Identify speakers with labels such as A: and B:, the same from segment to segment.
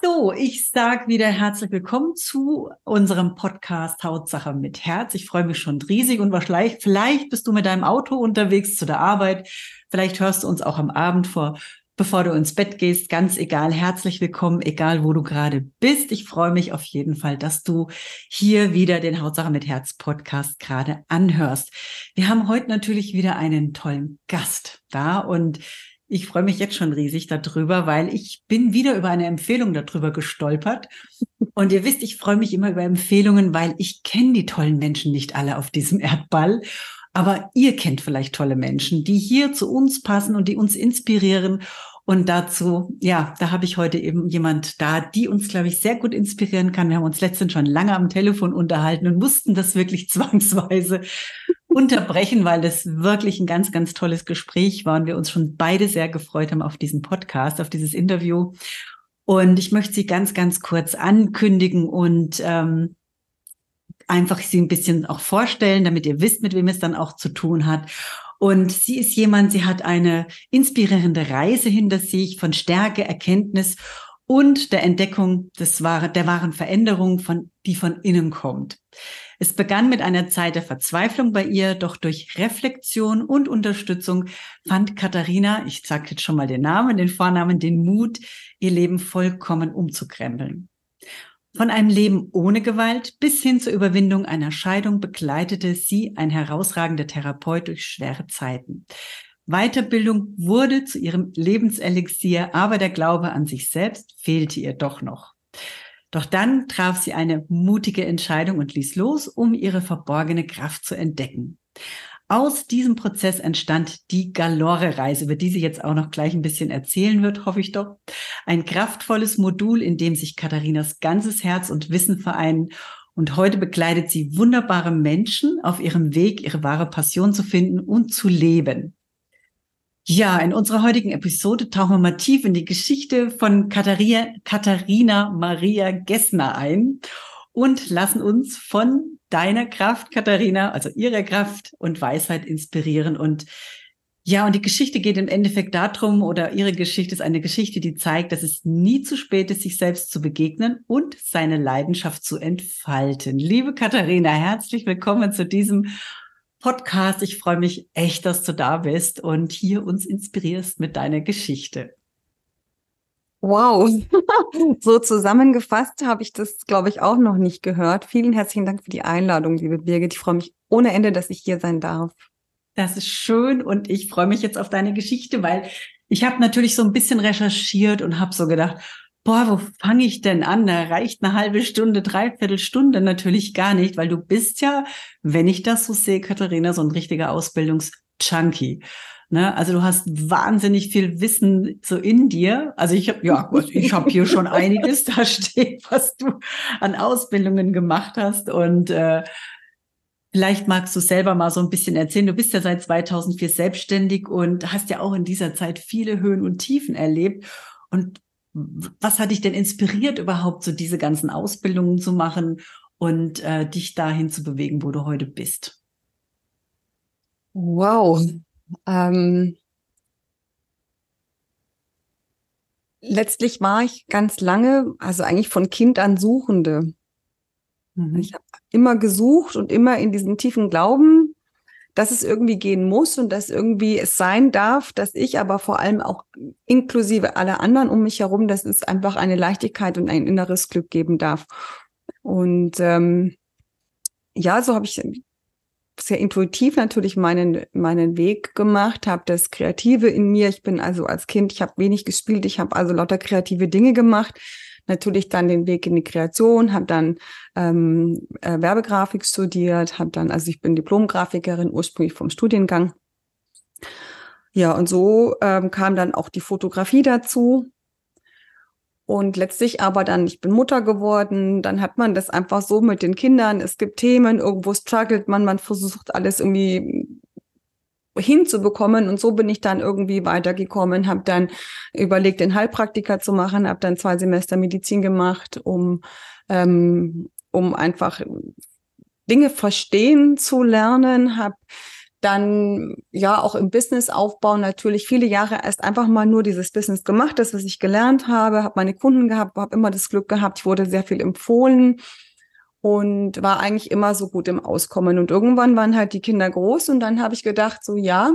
A: So, ich sag wieder herzlich willkommen zu unserem Podcast Hautsache mit Herz. Ich freue mich schon riesig und wahrscheinlich, vielleicht bist du mit deinem Auto unterwegs zu der Arbeit. Vielleicht hörst du uns auch am Abend vor bevor du ins Bett gehst, ganz egal, herzlich willkommen, egal wo du gerade bist. Ich freue mich auf jeden Fall, dass du hier wieder den Hautsache mit Herz Podcast gerade anhörst. Wir haben heute natürlich wieder einen tollen Gast da und ich freue mich jetzt schon riesig darüber, weil ich bin wieder über eine Empfehlung darüber gestolpert. Und ihr wisst, ich freue mich immer über Empfehlungen, weil ich kenne die tollen Menschen nicht alle auf diesem Erdball. Aber ihr kennt vielleicht tolle Menschen, die hier zu uns passen und die uns inspirieren. Und dazu, ja, da habe ich heute eben jemand da, die uns, glaube ich, sehr gut inspirieren kann. Wir haben uns letztens schon lange am Telefon unterhalten und mussten das wirklich zwangsweise unterbrechen, weil das wirklich ein ganz, ganz tolles Gespräch war und wir uns schon beide sehr gefreut haben auf diesen Podcast, auf dieses Interview. Und ich möchte Sie ganz, ganz kurz ankündigen und ähm, einfach sie ein bisschen auch vorstellen, damit ihr wisst, mit wem es dann auch zu tun hat. Und sie ist jemand, sie hat eine inspirierende Reise hinter sich von Stärke, Erkenntnis und der Entdeckung des der wahren Veränderung, von, die von innen kommt. Es begann mit einer Zeit der Verzweiflung bei ihr, doch durch Reflexion und Unterstützung fand Katharina, ich sage jetzt schon mal den Namen, den Vornamen, den Mut, ihr Leben vollkommen umzukrempeln. Von einem Leben ohne Gewalt bis hin zur Überwindung einer Scheidung begleitete sie ein herausragender Therapeut durch schwere Zeiten. Weiterbildung wurde zu ihrem Lebenselixier, aber der Glaube an sich selbst fehlte ihr doch noch. Doch dann traf sie eine mutige Entscheidung und ließ los, um ihre verborgene Kraft zu entdecken. Aus diesem Prozess entstand die Galore-Reise, über die sie jetzt auch noch gleich ein bisschen erzählen wird, hoffe ich doch. Ein kraftvolles Modul, in dem sich Katharinas ganzes Herz und Wissen vereinen. Und heute begleitet sie wunderbare Menschen auf ihrem Weg, ihre wahre Passion zu finden und zu leben. Ja, in unserer heutigen Episode tauchen wir mal tief in die Geschichte von Katharina, Katharina Maria Gessner ein und lassen uns von deiner Kraft, Katharina, also ihrer Kraft und Weisheit inspirieren. Und ja, und die Geschichte geht im Endeffekt darum, oder ihre Geschichte ist eine Geschichte, die zeigt, dass es nie zu spät ist, sich selbst zu begegnen und seine Leidenschaft zu entfalten. Liebe Katharina, herzlich willkommen zu diesem Podcast. Ich freue mich echt, dass du da bist und hier uns inspirierst mit deiner Geschichte.
B: Wow, so zusammengefasst habe ich das, glaube ich, auch noch nicht gehört. Vielen herzlichen Dank für die Einladung, liebe Birgit. Ich freue mich ohne Ende, dass ich hier sein darf.
A: Das ist schön und ich freue mich jetzt auf deine Geschichte, weil ich habe natürlich so ein bisschen recherchiert und habe so gedacht, boah, wo fange ich denn an? Da reicht eine halbe Stunde, dreiviertel Stunde natürlich gar nicht, weil du bist ja, wenn ich das so sehe, Katharina, so ein richtiger Ausbildungs-Junkie. Ne? Also du hast wahnsinnig viel Wissen so in dir. Also ich habe ja, ich habe hier schon einiges da steht, was du an Ausbildungen gemacht hast und äh, Vielleicht magst du selber mal so ein bisschen erzählen. Du bist ja seit 2004 selbstständig und hast ja auch in dieser Zeit viele Höhen und Tiefen erlebt. Und was hat dich denn inspiriert, überhaupt so diese ganzen Ausbildungen zu machen und äh, dich dahin zu bewegen, wo du heute bist?
B: Wow, ähm, letztlich war ich ganz lange, also eigentlich von Kind an Suchende. Mhm. Ich habe immer gesucht und immer in diesem tiefen Glauben, dass es irgendwie gehen muss und dass irgendwie es sein darf, dass ich aber vor allem auch inklusive aller anderen um mich herum, dass es einfach eine Leichtigkeit und ein inneres Glück geben darf. Und ähm, ja, so habe ich sehr intuitiv natürlich meinen, meinen Weg gemacht, habe das Kreative in mir. Ich bin also als Kind, ich habe wenig gespielt, ich habe also lauter kreative Dinge gemacht. Natürlich dann den Weg in die Kreation, habe dann ähm, äh, Werbegrafik studiert, habe dann, also ich bin Diplomgrafikerin ursprünglich vom Studiengang. Ja, und so ähm, kam dann auch die Fotografie dazu. Und letztlich aber dann, ich bin Mutter geworden, dann hat man das einfach so mit den Kindern. Es gibt Themen, irgendwo struggelt man, man versucht alles irgendwie hinzubekommen. Und so bin ich dann irgendwie weitergekommen, habe dann überlegt, den Heilpraktiker zu machen, habe dann zwei Semester Medizin gemacht, um, ähm, um einfach Dinge verstehen zu lernen, habe dann ja auch im Businessaufbau natürlich viele Jahre erst einfach mal nur dieses Business gemacht, das was ich gelernt habe, habe meine Kunden gehabt, habe immer das Glück gehabt, ich wurde sehr viel empfohlen und war eigentlich immer so gut im Auskommen und irgendwann waren halt die Kinder groß und dann habe ich gedacht so ja,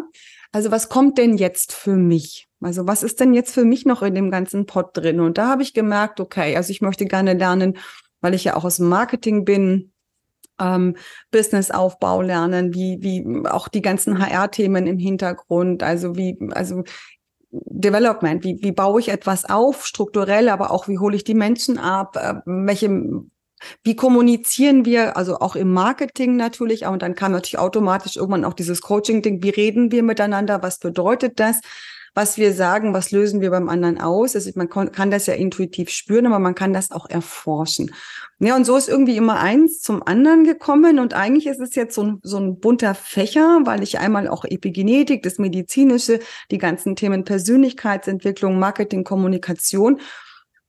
B: also was kommt denn jetzt für mich? Also was ist denn jetzt für mich noch in dem ganzen Pot drin? Und da habe ich gemerkt, okay, also ich möchte gerne lernen, weil ich ja auch aus dem Marketing bin, ähm, Businessaufbau lernen, wie, wie auch die ganzen HR-Themen im Hintergrund, also wie, also Development, wie, wie baue ich etwas auf, strukturell, aber auch wie hole ich die Menschen ab, äh, welche, wie kommunizieren wir, also auch im Marketing natürlich, und dann kam natürlich automatisch irgendwann auch dieses Coaching-Ding, wie reden wir miteinander, was bedeutet das? Was wir sagen, was lösen wir beim anderen aus. Also man kann das ja intuitiv spüren, aber man kann das auch erforschen. Ja, und so ist irgendwie immer eins zum anderen gekommen. Und eigentlich ist es jetzt so ein, so ein bunter Fächer, weil ich einmal auch Epigenetik, das Medizinische, die ganzen Themen Persönlichkeitsentwicklung, Marketing, Kommunikation.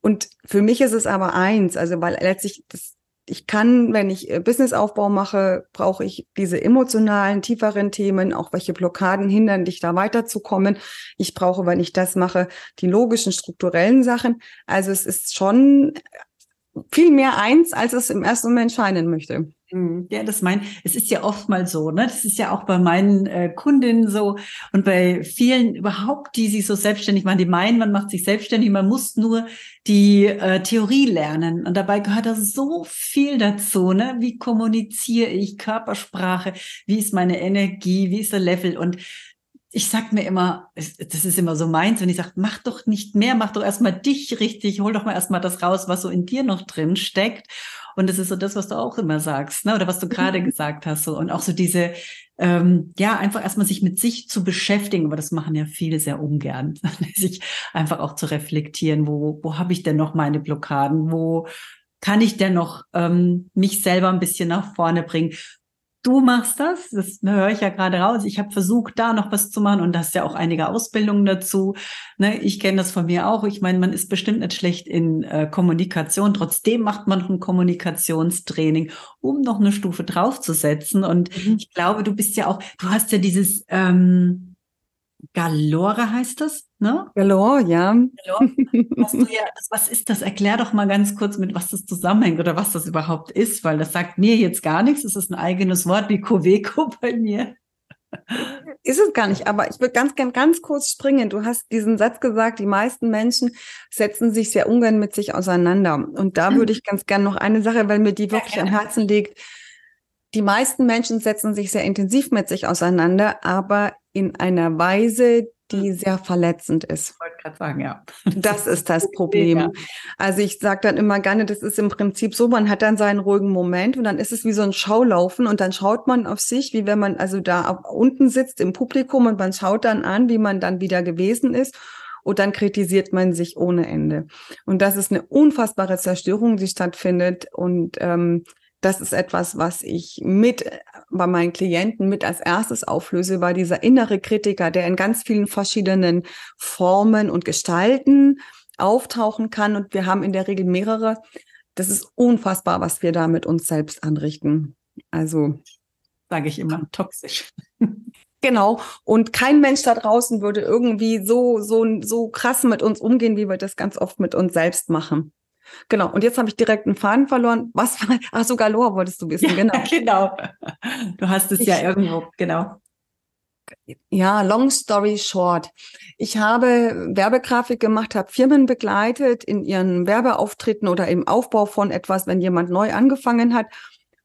B: Und für mich ist es aber eins, also weil letztlich das ich kann, wenn ich äh, Businessaufbau mache, brauche ich diese emotionalen, tieferen Themen, auch welche Blockaden hindern dich da weiterzukommen. Ich brauche, wenn ich das mache, die logischen, strukturellen Sachen. Also es ist schon viel mehr eins, als es im ersten Moment scheinen möchte.
A: Mhm. Ja, das mein, es ist ja oft mal so, ne? Das ist ja auch bei meinen äh, Kundinnen so und bei vielen überhaupt, die sich so selbstständig machen, die meinen, man macht sich selbstständig, man muss nur die äh, Theorie lernen. Und dabei gehört da so viel dazu, ne? Wie kommuniziere ich, Körpersprache, wie ist meine Energie, wie ist der Level? Und ich sag mir immer, das ist immer so meins, wenn ich sage, mach doch nicht mehr, mach doch erstmal dich richtig, hol doch mal erstmal das raus, was so in dir noch drin steckt. Und das ist so das, was du auch immer sagst, ne? oder was du gerade mhm. gesagt hast. So. Und auch so diese, ähm, ja, einfach erstmal sich mit sich zu beschäftigen, aber das machen ja viele sehr ungern, sich einfach auch zu reflektieren, wo, wo habe ich denn noch meine Blockaden, wo kann ich denn noch ähm, mich selber ein bisschen nach vorne bringen? Du machst das, das höre ich ja gerade raus. Ich habe versucht, da noch was zu machen und hast ja auch einige Ausbildungen dazu. Ne, ich kenne das von mir auch. Ich meine, man ist bestimmt nicht schlecht in äh, Kommunikation. Trotzdem macht man noch ein Kommunikationstraining, um noch eine Stufe draufzusetzen. Und mhm. ich glaube, du bist ja auch, du hast ja dieses ähm, Galore heißt das, ne?
B: Galore, ja. Galore.
A: Ja, was ist das? Erklär doch mal ganz kurz, mit was das zusammenhängt oder was das überhaupt ist, weil das sagt mir jetzt gar nichts. Es ist ein eigenes Wort wie Coveco bei mir.
B: Ist es gar nicht, aber ich würde ganz gern ganz kurz springen. Du hast diesen Satz gesagt, die meisten Menschen setzen sich sehr ungern mit sich auseinander. Und da würde ich ganz gern noch eine Sache, weil mir die wirklich am Herzen liegt. Die meisten Menschen setzen sich sehr intensiv mit sich auseinander, aber in einer Weise, die hm. sehr verletzend ist. Ich
A: wollte gerade sagen, ja.
B: Das ist das Problem. Ja. Also ich sage dann immer gerne, das ist im Prinzip so, man hat dann seinen ruhigen Moment und dann ist es wie so ein Schaulaufen und dann schaut man auf sich, wie wenn man also da unten sitzt im Publikum und man schaut dann an, wie man dann wieder gewesen ist und dann kritisiert man sich ohne Ende. Und das ist eine unfassbare Zerstörung, die stattfindet und ähm, das ist etwas, was ich mit bei meinen Klienten mit als erstes auflöse, weil dieser innere Kritiker, der in ganz vielen verschiedenen Formen und Gestalten auftauchen kann. Und wir haben in der Regel mehrere. Das ist unfassbar, was wir da mit uns selbst anrichten. Also.
A: Sage ich immer, toxisch.
B: Genau. Und kein Mensch da draußen würde irgendwie so, so, so krass mit uns umgehen, wie wir das ganz oft mit uns selbst machen. Genau. Und jetzt habe ich direkt einen Faden verloren. Was war, ach so, Galore wolltest du wissen,
A: genau. genau. Du hast es ich, ja irgendwo, genau.
B: Ja, long story short. Ich habe Werbegrafik gemacht, habe Firmen begleitet in ihren Werbeauftritten oder im Aufbau von etwas, wenn jemand neu angefangen hat.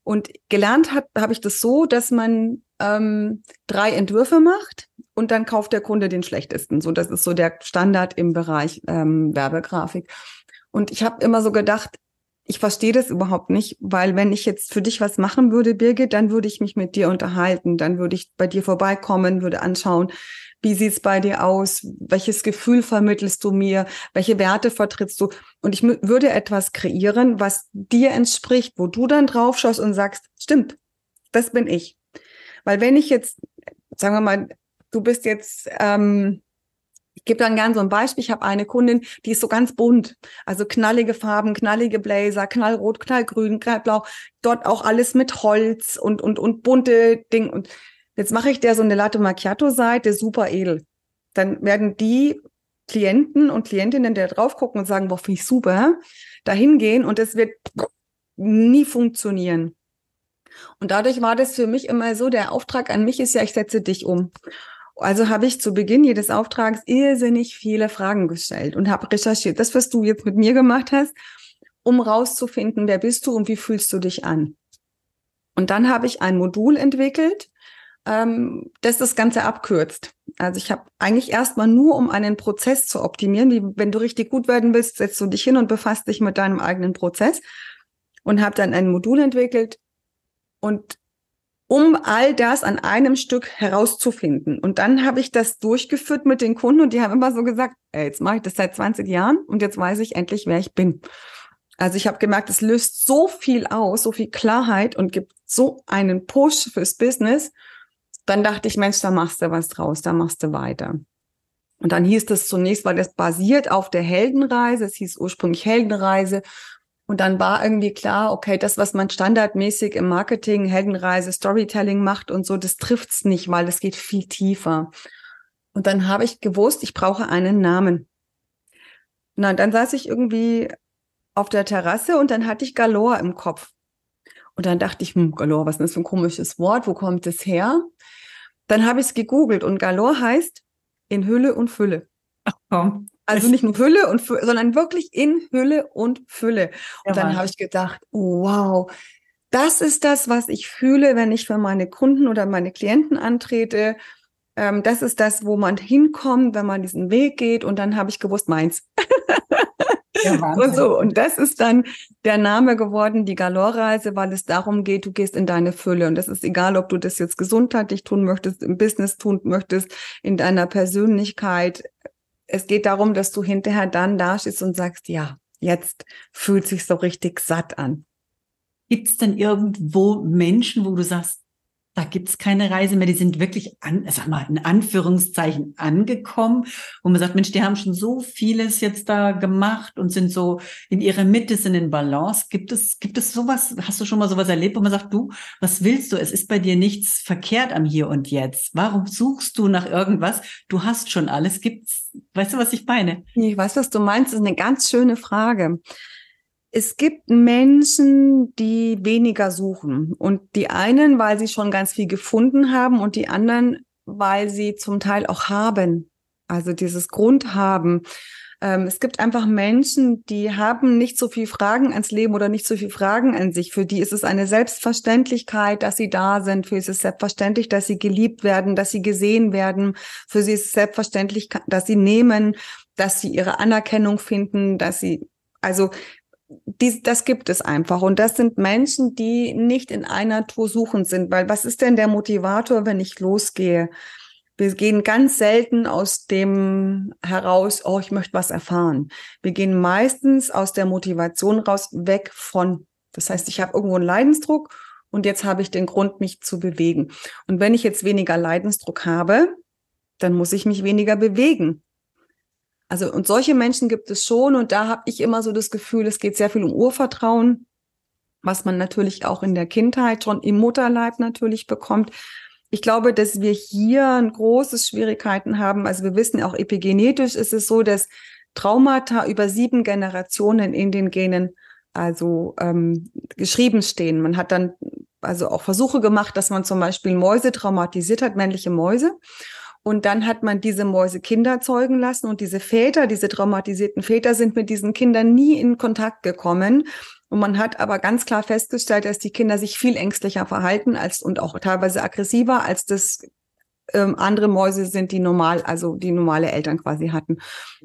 B: Und gelernt hat, habe ich das so, dass man ähm, drei Entwürfe macht und dann kauft der Kunde den schlechtesten. So, das ist so der Standard im Bereich ähm, Werbegrafik. Und ich habe immer so gedacht, ich verstehe das überhaupt nicht, weil wenn ich jetzt für dich was machen würde, Birgit, dann würde ich mich mit dir unterhalten, dann würde ich bei dir vorbeikommen, würde anschauen, Wie sieht's bei dir aus? Welches Gefühl vermittelst du mir? Welche Werte vertrittst du? Und ich würde etwas kreieren, was dir entspricht, wo du dann drauf schaust und sagst, stimmt, das bin ich. Weil wenn ich jetzt, sagen wir mal, du bist jetzt, ähm, ich gebe dann gern so ein Beispiel. Ich habe eine Kundin, die ist so ganz bunt. Also knallige Farben, knallige Blazer, knallrot, knallgrün, knallblau. Dort auch alles mit Holz und, und, und bunte Dinge. Und jetzt mache ich der so eine Latte Macchiato-Seite, super edel. Dann werden die Klienten und Klientinnen, die da drauf gucken und sagen, boah, finde ich super, da hingehen und es wird nie funktionieren. Und dadurch war das für mich immer so, der Auftrag an mich ist ja, ich setze dich um. Also habe ich zu Beginn jedes Auftrags irrsinnig viele Fragen gestellt und habe recherchiert. Das, was du jetzt mit mir gemacht hast, um rauszufinden, wer bist du und wie fühlst du dich an. Und dann habe ich ein Modul entwickelt, ähm, das das Ganze abkürzt. Also ich habe eigentlich erstmal nur, um einen Prozess zu optimieren, wie wenn du richtig gut werden willst, setzt du dich hin und befasst dich mit deinem eigenen Prozess und habe dann ein Modul entwickelt und um all das an einem Stück herauszufinden. Und dann habe ich das durchgeführt mit den Kunden und die haben immer so gesagt, ey, jetzt mache ich das seit 20 Jahren und jetzt weiß ich endlich, wer ich bin. Also ich habe gemerkt, es löst so viel aus, so viel Klarheit und gibt so einen Push fürs Business. Dann dachte ich, Mensch, da machst du was draus, da machst du weiter. Und dann hieß das zunächst, weil das basiert auf der Heldenreise, es hieß ursprünglich Heldenreise und dann war irgendwie klar, okay, das, was man standardmäßig im Marketing, Heldenreise, Storytelling macht und so, das trifft's nicht, weil es geht viel tiefer. Und dann habe ich gewusst, ich brauche einen Namen. Na, dann saß ich irgendwie auf der Terrasse und dann hatte ich Galore im Kopf. Und dann dachte ich, hm, Galore, was ist das für ein komisches Wort? Wo kommt es her? Dann habe ich es gegoogelt und Galore heißt in Hülle und Fülle. Oh. Also nicht nur Hülle und Fülle, sondern wirklich in Hülle und Fülle. Und ja, dann habe ich gedacht, oh, wow, das ist das, was ich fühle, wenn ich für meine Kunden oder meine Klienten antrete. Ähm, das ist das, wo man hinkommt, wenn man diesen Weg geht. Und dann habe ich gewusst, meins. Ja, und so. Und das ist dann der Name geworden, die Galore-Reise, weil es darum geht, du gehst in deine Fülle. Und das ist egal, ob du das jetzt gesundheitlich tun möchtest, im Business tun möchtest, in deiner Persönlichkeit, es geht darum, dass du hinterher dann dastehst und sagst, ja, jetzt fühlt sich so richtig satt an.
A: Gibt es denn irgendwo Menschen, wo du sagst, da gibt's keine Reise mehr, die sind wirklich an, sag mal, in Anführungszeichen angekommen, wo man sagt, Mensch, die haben schon so vieles jetzt da gemacht und sind so in ihrer Mitte, sind in Balance. Gibt es, gibt es sowas, hast du schon mal sowas erlebt, wo man sagt, du, was willst du? Es ist bei dir nichts verkehrt am Hier und Jetzt. Warum suchst du nach irgendwas? Du hast schon alles. Gibt's, weißt du, was ich meine?
B: Ich weiß, was du meinst. Das ist eine ganz schöne Frage es gibt Menschen, die weniger suchen. Und die einen, weil sie schon ganz viel gefunden haben und die anderen, weil sie zum Teil auch haben. Also dieses Grundhaben. Ähm, es gibt einfach Menschen, die haben nicht so viel Fragen ans Leben oder nicht so viel Fragen an sich. Für die ist es eine Selbstverständlichkeit, dass sie da sind. Für sie ist es selbstverständlich, dass sie geliebt werden, dass sie gesehen werden. Für sie ist es selbstverständlich, dass sie nehmen, dass sie ihre Anerkennung finden, dass sie also dies, das gibt es einfach. Und das sind Menschen, die nicht in einer Tour suchend sind. Weil was ist denn der Motivator, wenn ich losgehe? Wir gehen ganz selten aus dem heraus, oh, ich möchte was erfahren. Wir gehen meistens aus der Motivation raus, weg von. Das heißt, ich habe irgendwo einen Leidensdruck und jetzt habe ich den Grund, mich zu bewegen. Und wenn ich jetzt weniger Leidensdruck habe, dann muss ich mich weniger bewegen. Also und solche Menschen gibt es schon und da habe ich immer so das Gefühl, es geht sehr viel um Urvertrauen, was man natürlich auch in der Kindheit schon im Mutterleib natürlich bekommt. Ich glaube, dass wir hier ein großes Schwierigkeiten haben. Also wir wissen auch epigenetisch ist es so, dass Traumata über sieben Generationen in den Genen also ähm, geschrieben stehen. Man hat dann also auch Versuche gemacht, dass man zum Beispiel Mäuse traumatisiert hat, männliche Mäuse. Und dann hat man diese Mäuse Kinder zeugen lassen und diese Väter, diese traumatisierten Väter sind mit diesen Kindern nie in Kontakt gekommen. Und man hat aber ganz klar festgestellt, dass die Kinder sich viel ängstlicher verhalten als und auch teilweise aggressiver als das ähm, andere Mäuse sind, die normal, also die normale Eltern quasi hatten.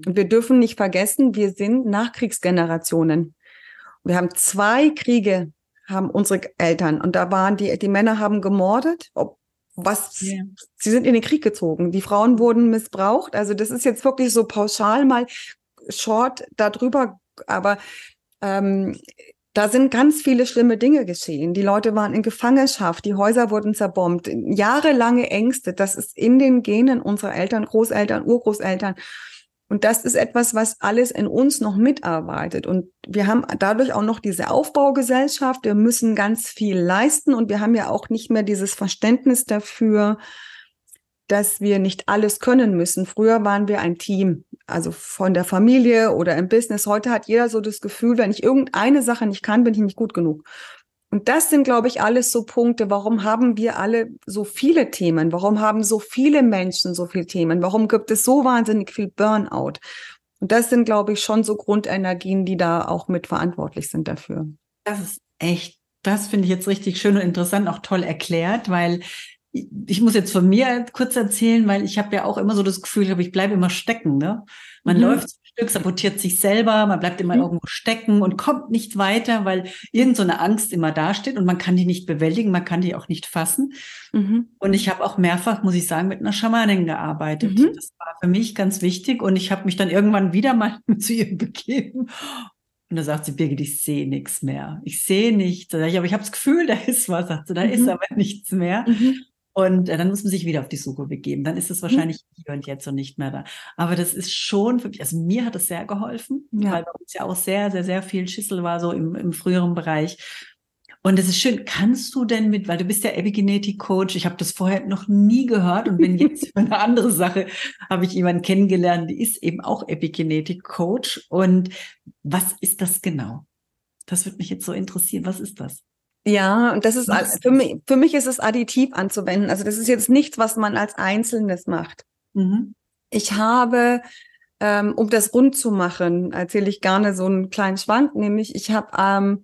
B: Und wir dürfen nicht vergessen, wir sind Nachkriegsgenerationen. Wir haben zwei Kriege, haben unsere Eltern. Und da waren die, die Männer haben gemordet, ob was, yeah. sie sind in den Krieg gezogen. Die Frauen wurden missbraucht. Also das ist jetzt wirklich so pauschal mal short darüber, aber ähm, da sind ganz viele schlimme Dinge geschehen. Die Leute waren in Gefangenschaft, die Häuser wurden zerbombt, jahrelange Ängste. Das ist in den Genen unserer Eltern, Großeltern, Urgroßeltern. Und das ist etwas, was alles in uns noch mitarbeitet. Und wir haben dadurch auch noch diese Aufbaugesellschaft. Wir müssen ganz viel leisten und wir haben ja auch nicht mehr dieses Verständnis dafür, dass wir nicht alles können müssen. Früher waren wir ein Team, also von der Familie oder im Business. Heute hat jeder so das Gefühl, wenn ich irgendeine Sache nicht kann, bin ich nicht gut genug. Und das sind, glaube ich, alles so Punkte. Warum haben wir alle so viele Themen? Warum haben so viele Menschen so viele Themen? Warum gibt es so wahnsinnig viel Burnout? Und das sind, glaube ich, schon so Grundenergien, die da auch mit verantwortlich sind dafür.
A: Das ist echt, das finde ich jetzt richtig schön und interessant, auch toll erklärt, weil ich muss jetzt von mir kurz erzählen, weil ich habe ja auch immer so das Gefühl, ich bleibe immer stecken. Ne? Man mhm. läuft Stück, sabotiert sich selber, man bleibt immer mhm. irgendwo stecken und kommt nicht weiter, weil irgend so eine Angst immer dasteht und man kann die nicht bewältigen, man kann die auch nicht fassen. Mhm. Und ich habe auch mehrfach, muss ich sagen, mit einer Schamanin gearbeitet. Mhm. Das war für mich ganz wichtig und ich habe mich dann irgendwann wieder mal zu ihr begeben und da sagt sie, Birgit, ich sehe nichts mehr. Ich sehe nichts. Da ich, aber ich habe das Gefühl, da ist was. Sagt sie, da mhm. ist aber nichts mehr. Und äh, dann muss man sich wieder auf die Suche begeben. Dann ist es mhm. wahrscheinlich mhm. hier und jetzt und nicht mehr da. Aber das ist schon für mich, also mir hat es sehr geholfen, ja. weil bei uns ja auch sehr, sehr, sehr viel Schüssel war, so im, im früheren Bereich. Und es ist schön, kannst du denn mit, weil du bist ja Epigenetik-Coach, ich habe das vorher noch nie gehört und bin jetzt für eine andere Sache, habe ich jemanden kennengelernt, die ist eben auch Epigenetik-Coach. Und was ist das genau? Das würde mich jetzt so interessieren. Was ist das?
B: Ja, und das ist für mich, für mich ist es additiv anzuwenden. Also das ist jetzt nichts, was man als Einzelnes macht. Mhm. Ich habe, ähm, um das rund zu machen, erzähle ich gerne so einen kleinen Schwank, nämlich ich habe ähm,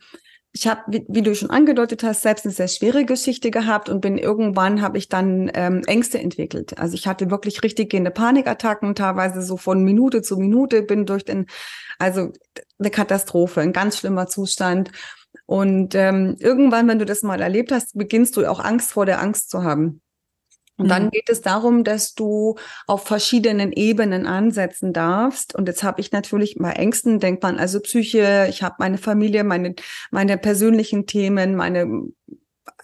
B: ich habe, wie, wie, du schon angedeutet hast, selbst eine sehr schwere Geschichte gehabt und bin irgendwann habe ich dann ähm, Ängste entwickelt. Also ich hatte wirklich richtig gehende Panikattacken, teilweise so von Minute zu Minute, bin durch den, also eine Katastrophe, ein ganz schlimmer Zustand. Und ähm, irgendwann, wenn du das mal erlebt hast, beginnst du auch Angst vor der Angst zu haben. Und dann mhm. geht es darum, dass du auf verschiedenen Ebenen ansetzen darfst. Und jetzt habe ich natürlich bei Ängsten, denkt man also Psyche, ich habe meine Familie, meine, meine persönlichen Themen, meine,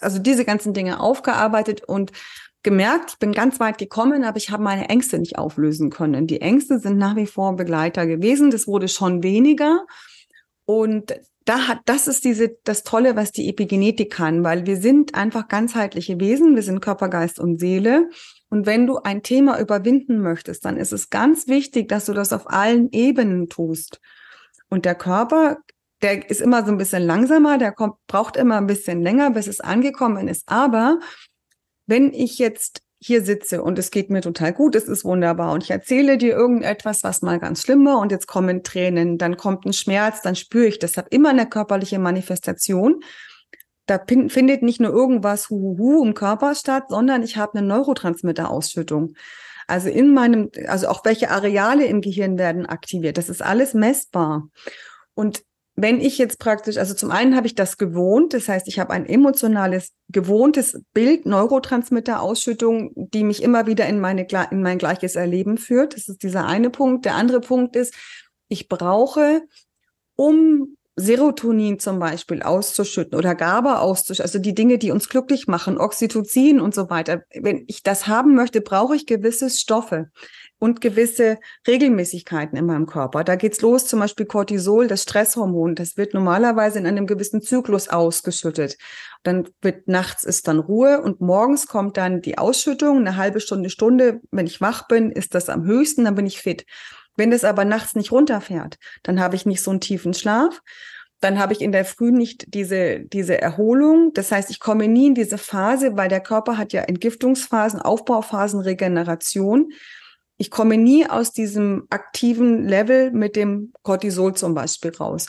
B: also diese ganzen Dinge aufgearbeitet und gemerkt, ich bin ganz weit gekommen, aber ich habe meine Ängste nicht auflösen können. Die Ängste sind nach wie vor Begleiter gewesen. Das wurde schon weniger. Und da hat, das ist diese, das Tolle, was die Epigenetik kann, weil wir sind einfach ganzheitliche Wesen. Wir sind Körper, Geist und Seele. Und wenn du ein Thema überwinden möchtest, dann ist es ganz wichtig, dass du das auf allen Ebenen tust. Und der Körper, der ist immer so ein bisschen langsamer, der kommt, braucht immer ein bisschen länger, bis es angekommen ist. Aber wenn ich jetzt hier sitze und es geht mir total gut, es ist wunderbar und ich erzähle dir irgendetwas, was mal ganz schlimm war und jetzt kommen Tränen, dann kommt ein Schmerz, dann spüre ich das, hat immer eine körperliche Manifestation. Da findet nicht nur irgendwas Huhuhu im Körper statt, sondern ich habe eine Neurotransmitterausschüttung. Also in meinem, also auch welche Areale im Gehirn werden aktiviert. Das ist alles messbar. Und wenn ich jetzt praktisch, also zum einen habe ich das gewohnt, das heißt, ich habe ein emotionales, gewohntes Bild, Neurotransmitterausschüttung, die mich immer wieder in, meine, in mein gleiches Erleben führt. Das ist dieser eine Punkt. Der andere Punkt ist, ich brauche, um Serotonin zum Beispiel auszuschütten oder GABA auszuschütten, also die Dinge, die uns glücklich machen, Oxytocin und so weiter. Wenn ich das haben möchte, brauche ich gewisse Stoffe und gewisse Regelmäßigkeiten in meinem Körper. Da geht's los, zum Beispiel Cortisol, das Stresshormon. Das wird normalerweise in einem gewissen Zyklus ausgeschüttet. Dann wird nachts ist dann Ruhe und morgens kommt dann die Ausschüttung. Eine halbe Stunde, Stunde, wenn ich wach bin, ist das am höchsten, dann bin ich fit. Wenn das aber nachts nicht runterfährt, dann habe ich nicht so einen tiefen Schlaf. Dann habe ich in der Früh nicht diese, diese Erholung. Das heißt, ich komme nie in diese Phase, weil der Körper hat ja Entgiftungsphasen, Aufbauphasen, Regeneration ich komme nie aus diesem aktiven Level mit dem Cortisol zum Beispiel raus.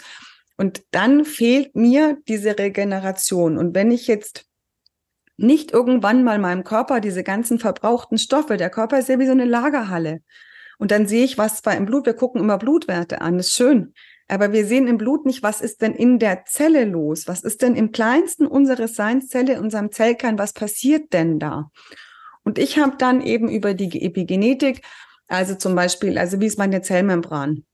B: Und dann fehlt mir diese Regeneration. Und wenn ich jetzt nicht irgendwann mal meinem Körper diese ganzen verbrauchten Stoffe, der Körper ist ja wie so eine Lagerhalle. Und dann sehe ich, was zwar im Blut, wir gucken immer Blutwerte an, ist schön. Aber wir sehen im Blut nicht, was ist denn in der Zelle los? Was ist denn im kleinsten unseres Seinszelle, in unserem Zellkern, was passiert denn da? Und ich habe dann eben über die Epigenetik, also zum Beispiel, also wie ist meine Zellmembran?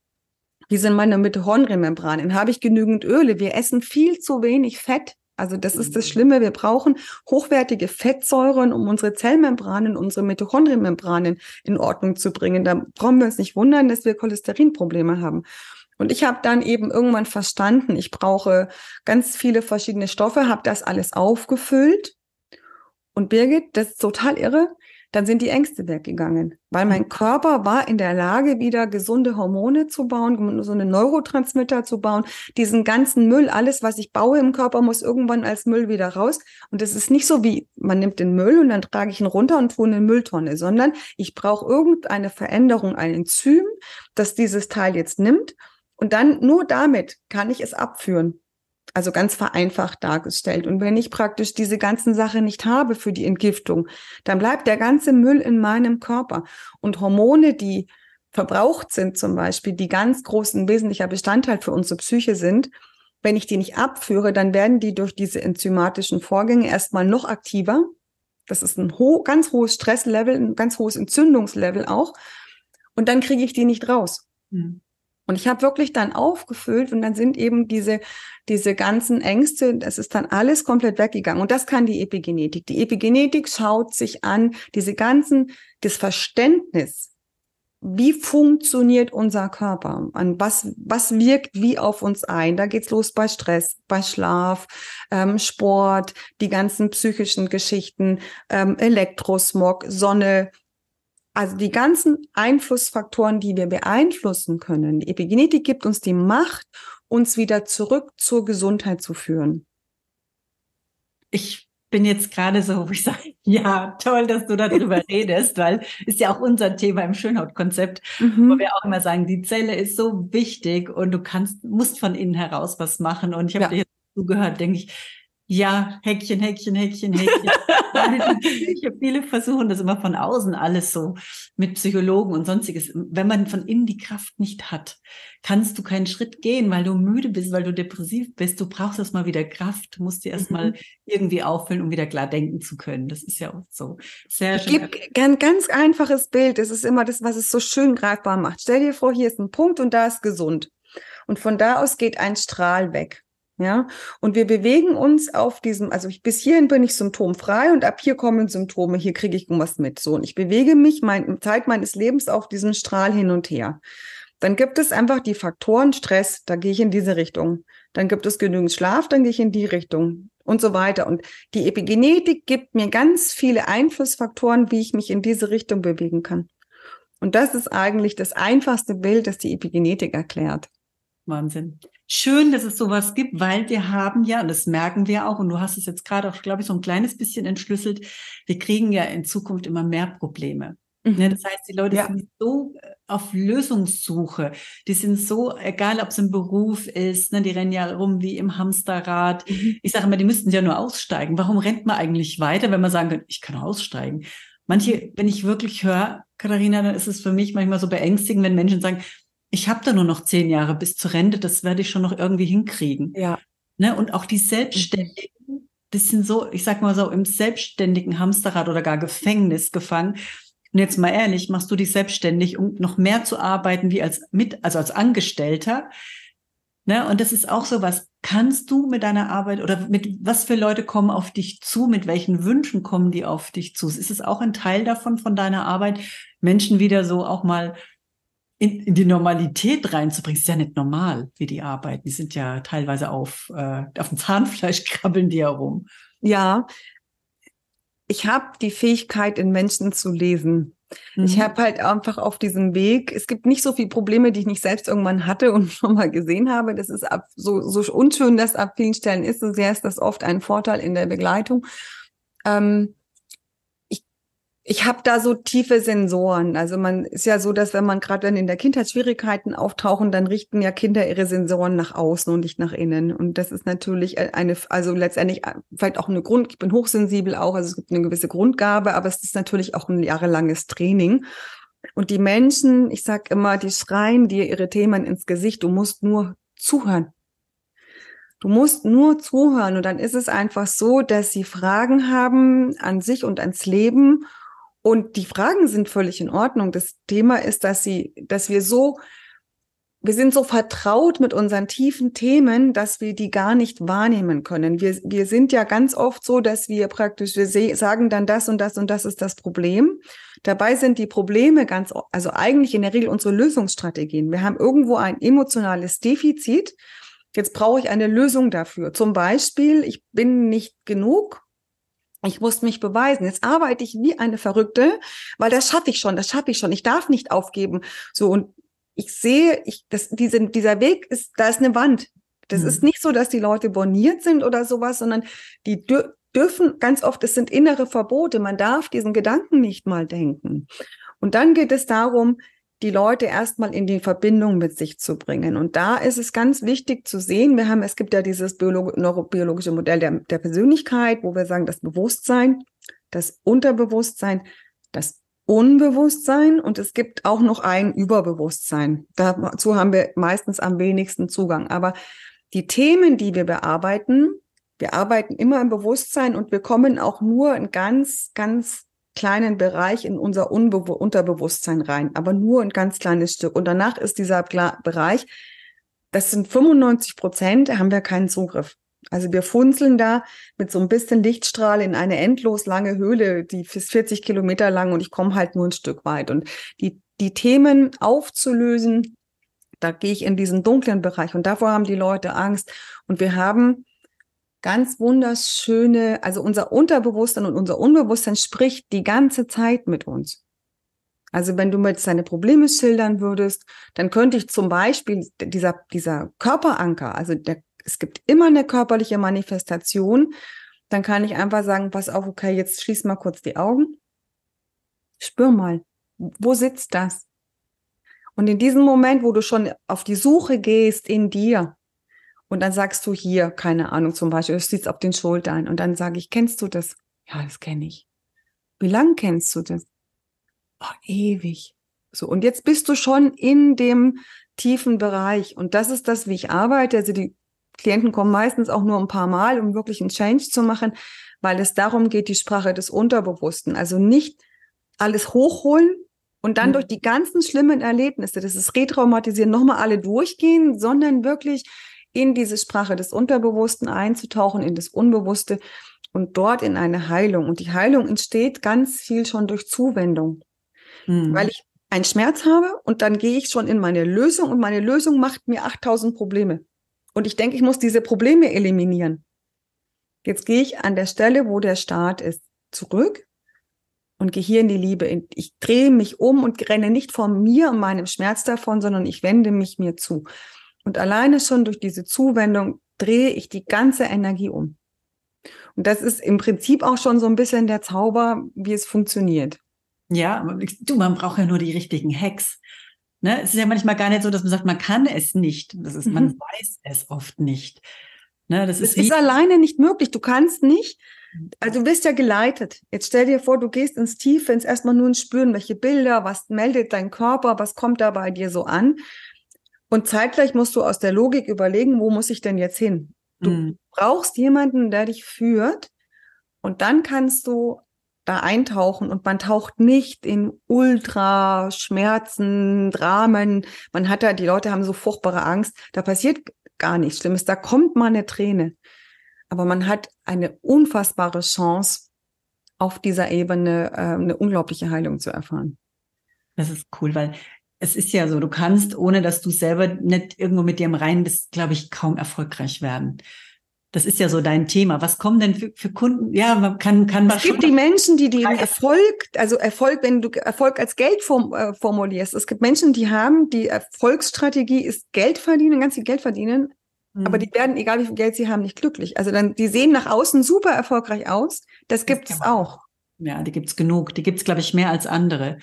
B: Wie sind meine Mitochondrienmembranen? Habe ich genügend Öle? Wir essen viel zu wenig Fett. Also das ist das mhm. Schlimme. Wir brauchen hochwertige Fettsäuren, um unsere Zellmembranen, unsere Mitochondrienmembranen in Ordnung zu bringen. Da brauchen wir uns nicht wundern, dass wir Cholesterinprobleme haben. Und ich habe dann eben irgendwann verstanden, ich brauche ganz viele verschiedene Stoffe, habe das alles aufgefüllt. Und Birgit, das ist total irre dann sind die Ängste weggegangen, weil mein mhm. Körper war in der Lage, wieder gesunde Hormone zu bauen, so eine Neurotransmitter zu bauen. Diesen ganzen Müll, alles, was ich baue im Körper, muss irgendwann als Müll wieder raus. Und es ist nicht so wie, man nimmt den Müll und dann trage ich ihn runter und tue in eine Mülltonne, sondern ich brauche irgendeine Veränderung, ein Enzym, das dieses Teil jetzt nimmt. Und dann nur damit kann ich es abführen. Also ganz vereinfacht dargestellt. Und wenn ich praktisch diese ganzen Sachen nicht habe für die Entgiftung, dann bleibt der ganze Müll in meinem Körper. Und Hormone, die verbraucht sind zum Beispiel, die ganz großen wesentlicher Bestandteil für unsere Psyche sind, wenn ich die nicht abführe, dann werden die durch diese enzymatischen Vorgänge erstmal noch aktiver. Das ist ein ho ganz hohes Stresslevel, ein ganz hohes Entzündungslevel auch. Und dann kriege ich die nicht raus. Mhm. Und ich habe wirklich dann aufgefüllt und dann sind eben diese, diese ganzen Ängste, das ist dann alles komplett weggegangen. Und das kann die Epigenetik. Die Epigenetik schaut sich an, diese ganzen, das Verständnis, wie funktioniert unser Körper? An was, was wirkt wie auf uns ein? Da geht's los bei Stress, bei Schlaf, ähm, Sport, die ganzen psychischen Geschichten, ähm, Elektrosmog, Sonne, also die ganzen Einflussfaktoren, die wir beeinflussen können, die Epigenetik gibt uns die Macht, uns wieder zurück zur Gesundheit zu führen.
A: Ich bin jetzt gerade so, wo ich sage, ja, toll, dass du darüber redest, weil ist ja auch unser Thema im Schönhautkonzept, mhm. wo wir auch immer sagen, die Zelle ist so wichtig und du kannst, musst von innen heraus was machen. Und ich habe ja. dir jetzt zugehört, denke ich, ja, Häkchen, Häkchen, Häkchen, Häkchen. viele versuchen das immer von außen alles so mit Psychologen und sonstiges. Wenn man von innen die Kraft nicht hat, kannst du keinen Schritt gehen, weil du müde bist, weil du depressiv bist. Du brauchst erstmal wieder Kraft, musst dir erstmal mhm. irgendwie auffüllen, um wieder klar denken zu können. Das ist ja auch so. Sehr
B: schön. Gib ein ganz einfaches Bild. Es ist immer das, was es so schön greifbar macht. Stell dir vor, hier ist ein Punkt und da ist gesund. Und von da aus geht ein Strahl weg. Ja, und wir bewegen uns auf diesem, also ich, bis hierhin bin ich symptomfrei und ab hier kommen Symptome, hier kriege ich irgendwas mit. So, und ich bewege mich mein, Zeit meines Lebens auf diesem Strahl hin und her. Dann gibt es einfach die Faktoren Stress, da gehe ich in diese Richtung. Dann gibt es genügend Schlaf, dann gehe ich in die Richtung und so weiter. Und die Epigenetik gibt mir ganz viele Einflussfaktoren, wie ich mich in diese Richtung bewegen kann. Und das ist eigentlich das einfachste Bild, das die Epigenetik erklärt.
A: Wahnsinn. Schön, dass es sowas gibt, weil wir haben ja, und das merken wir auch, und du hast es jetzt gerade auch, glaube ich, so ein kleines bisschen entschlüsselt, wir kriegen ja in Zukunft immer mehr Probleme. Mhm. Ja, das heißt, die Leute ja. sind so äh, auf Lösungssuche. Die sind so, egal ob es im Beruf ist, ne, die rennen ja rum wie im Hamsterrad. Mhm. Ich sage immer, die müssten ja nur aussteigen. Warum rennt man eigentlich weiter, wenn man sagen kann, ich kann aussteigen? Manche, wenn ich wirklich höre, Katharina, dann ist es für mich manchmal so beängstigend, wenn Menschen sagen, ich habe da nur noch zehn Jahre bis zur Rente, das werde ich schon noch irgendwie hinkriegen.
B: Ja.
A: Ne? Und auch die Selbstständigen, das sind so, ich sag mal so, im selbstständigen Hamsterrad oder gar Gefängnis gefangen. Und jetzt mal ehrlich, machst du dich selbstständig, um noch mehr zu arbeiten wie als mit, also als Angestellter. Ne? Und das ist auch so was. Kannst du mit deiner Arbeit oder mit was für Leute kommen auf dich zu? Mit welchen Wünschen kommen die auf dich zu? Ist es auch ein Teil davon, von deiner Arbeit, Menschen wieder so auch mal in, in die Normalität reinzubringen. ist ja nicht normal, wie die arbeiten. Die sind ja teilweise auf, äh, auf dem Zahnfleisch krabbeln die herum.
B: Ja, ich habe die Fähigkeit, in Menschen zu lesen. Mhm. Ich habe halt einfach auf diesem Weg, es gibt nicht so viele Probleme, die ich nicht selbst irgendwann hatte und schon mal gesehen habe. Das ist ab, so, so unschön, das ab vielen Stellen ist, so sehr ist das oft ein Vorteil in der Begleitung. Ähm, ich habe da so tiefe Sensoren. Also man ist ja so, dass wenn man gerade dann in der Kindheit Schwierigkeiten auftauchen, dann richten ja Kinder ihre Sensoren nach außen und nicht nach innen. Und das ist natürlich eine, also letztendlich äh, vielleicht auch eine Grund, ich bin hochsensibel auch, also es gibt eine gewisse Grundgabe, aber es ist natürlich auch ein jahrelanges Training. Und die Menschen, ich sag immer, die schreien dir ihre Themen ins Gesicht. Du musst nur zuhören. Du musst nur zuhören und dann ist es einfach so, dass sie Fragen haben an sich und ans Leben Und die Fragen sind völlig in Ordnung. Das Thema ist, dass sie, dass wir so wir sind so vertraut mit unseren tiefen Themen, dass wir die gar nicht wahrnehmen können. Wir, wir sind ja ganz oft so, dass wir praktisch, wir sagen dann das und das und das ist das Problem. Dabei sind die Probleme ganz, also eigentlich in der Regel unsere Lösungsstrategien. Wir haben irgendwo ein emotionales Defizit. Jetzt brauche ich eine Lösung dafür. Zum Beispiel, ich bin nicht genug. Ich muss mich beweisen. Jetzt arbeite ich wie eine Verrückte, weil das schaffe ich schon, das schaffe ich schon. Ich darf nicht aufgeben. So, und ich sehe, ich, das, diese, dieser Weg ist, da ist eine Wand. Das mhm. ist nicht so, dass die Leute borniert sind oder sowas, sondern die dür dürfen ganz oft, es sind innere Verbote. Man darf diesen Gedanken nicht mal denken. Und dann geht es darum, die Leute erstmal in die Verbindung mit sich zu bringen. Und da ist es ganz wichtig zu sehen, wir haben, es gibt ja dieses Biolog neurobiologische Modell der, der Persönlichkeit, wo wir sagen, das Bewusstsein, das Unterbewusstsein, das Unbewusstsein und es gibt auch noch ein Überbewusstsein. Dazu haben wir meistens am wenigsten Zugang. Aber die Themen, die wir bearbeiten, wir arbeiten immer im Bewusstsein und wir kommen auch nur in ganz, ganz kleinen Bereich in unser Unbe Unterbewusstsein rein, aber nur ein ganz kleines Stück. Und danach ist dieser Bereich, das sind 95 Prozent, haben wir keinen Zugriff. Also wir funzeln da mit so ein bisschen Lichtstrahl in eine endlos lange Höhle, die ist 40 Kilometer lang und ich komme halt nur ein Stück weit. Und die, die Themen aufzulösen, da gehe ich in diesen dunklen Bereich und davor haben die Leute Angst. Und wir haben ganz wunderschöne, also unser Unterbewusstsein und unser Unbewusstsein spricht die ganze Zeit mit uns. Also wenn du mir jetzt deine Probleme schildern würdest, dann könnte ich zum Beispiel dieser, dieser Körperanker, also der es gibt immer eine körperliche Manifestation, dann kann ich einfach sagen, pass auf, okay, jetzt schließ mal kurz die Augen. Spür mal, wo sitzt das? Und in diesem Moment, wo du schon auf die Suche gehst in dir, und dann sagst du hier, keine Ahnung, zum Beispiel, du sitzt auf den Schultern, und dann sage ich, kennst du das? Ja, das kenne ich. Wie lang kennst du das? Oh, ewig. So, und jetzt bist du schon in dem tiefen Bereich. Und das ist das, wie ich arbeite. Also die Klienten kommen meistens auch nur ein paar Mal, um wirklich einen Change zu machen, weil es darum geht, die Sprache des Unterbewussten. Also nicht alles hochholen und dann mhm. durch die ganzen schlimmen Erlebnisse, das ist Retraumatisieren, nochmal alle durchgehen, sondern wirklich in diese Sprache des Unterbewussten einzutauchen, in das Unbewusste und dort in eine Heilung. Und die Heilung entsteht ganz viel schon durch Zuwendung. Mhm. Weil ich einen Schmerz habe und dann gehe ich schon in meine Lösung und meine Lösung macht mir 8000 Probleme. Und ich denke, ich muss diese Probleme eliminieren. Jetzt gehe ich an der Stelle, wo der Start ist, zurück und gehe hier in die Liebe. Ich drehe mich um und renne nicht von mir und meinem Schmerz davon, sondern ich wende mich mir zu. Und alleine schon durch diese Zuwendung drehe ich die ganze Energie um. Und das ist im Prinzip auch schon so ein bisschen der Zauber, wie es funktioniert.
A: Ja, du, man braucht ja nur die richtigen Hacks. Ne? Es ist ja manchmal gar nicht so, dass man sagt, man kann es nicht. Das ist, mhm. man weiß es oft nicht.
B: Ne? Das ist, es ist alleine nicht möglich. Du kannst nicht. Also du wirst ja geleitet. Jetzt stell dir vor, du gehst ins Tiefe, ins erstmal nur ins Spüren, welche Bilder, was meldet dein Körper, was kommt da bei dir so an. Und zeitgleich musst du aus der Logik überlegen, wo muss ich denn jetzt hin? Du mhm. brauchst jemanden, der dich führt. Und dann kannst du da eintauchen und man taucht nicht in Ultraschmerzen, Dramen. Man hat da, die Leute haben so furchtbare Angst. Da passiert gar nichts Schlimmes. Da kommt mal eine Träne. Aber man hat eine unfassbare Chance, auf dieser Ebene äh, eine unglaubliche Heilung zu erfahren.
A: Das ist cool, weil es ist ja so, du kannst, ohne dass du selber nicht irgendwo mit dir im Reinen bist, glaube ich, kaum erfolgreich werden. Das ist ja so dein Thema. Was kommen denn für, für Kunden? Ja, man kann, kann
B: man. Es gibt die Menschen, die den Erfolg, also Erfolg, wenn du Erfolg als Geld form, äh, formulierst. Es gibt Menschen, die haben, die Erfolgsstrategie ist Geld verdienen, ganz viel Geld verdienen. Mhm. Aber die werden, egal wie viel Geld sie haben, nicht glücklich. Also dann, die sehen nach außen super erfolgreich aus. Das gibt es auch.
A: Ja, die gibt's genug. Die gibt's, glaube ich, mehr als andere.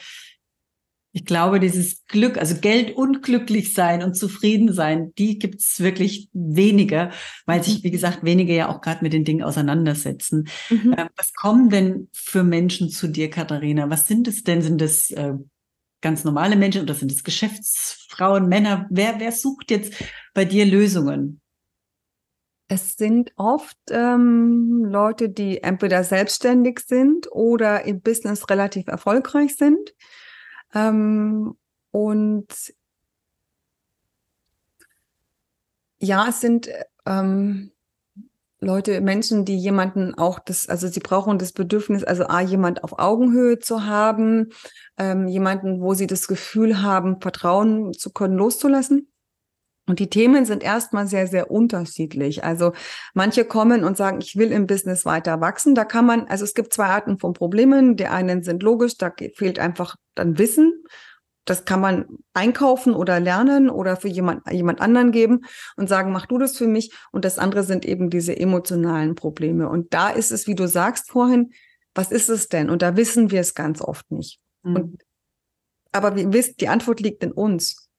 A: Ich glaube, dieses Glück, also Geld und glücklich sein und zufrieden sein, die gibt's wirklich weniger, weil sich, wie gesagt, wenige ja auch gerade mit den Dingen auseinandersetzen. Mhm. Äh, was kommen denn für Menschen zu dir, Katharina? Was sind es denn? Sind das äh, ganz normale Menschen oder sind es Geschäftsfrauen, Männer? Wer, wer sucht jetzt bei dir Lösungen?
B: Es sind oft ähm, Leute, die entweder selbstständig sind oder im Business relativ erfolgreich sind. Ähm, und ja, es sind ähm, Leute, Menschen, die jemanden auch das, also sie brauchen das Bedürfnis, also A, jemand auf Augenhöhe zu haben, ähm, jemanden, wo sie das Gefühl haben, vertrauen zu können, loszulassen. Und die Themen sind erstmal sehr, sehr unterschiedlich. Also manche kommen und sagen, ich will im Business weiter wachsen. Da kann man, also es gibt zwei Arten von Problemen. Die einen sind logisch, da fehlt einfach dann Wissen. Das kann man einkaufen oder lernen oder für jemand, jemand anderen geben und sagen, mach du das für mich. Und das andere sind eben diese emotionalen Probleme. Und da ist es, wie du sagst vorhin, was ist es denn? Und da wissen wir es ganz oft nicht. Mhm. Und, aber wie wisst, die Antwort liegt in uns.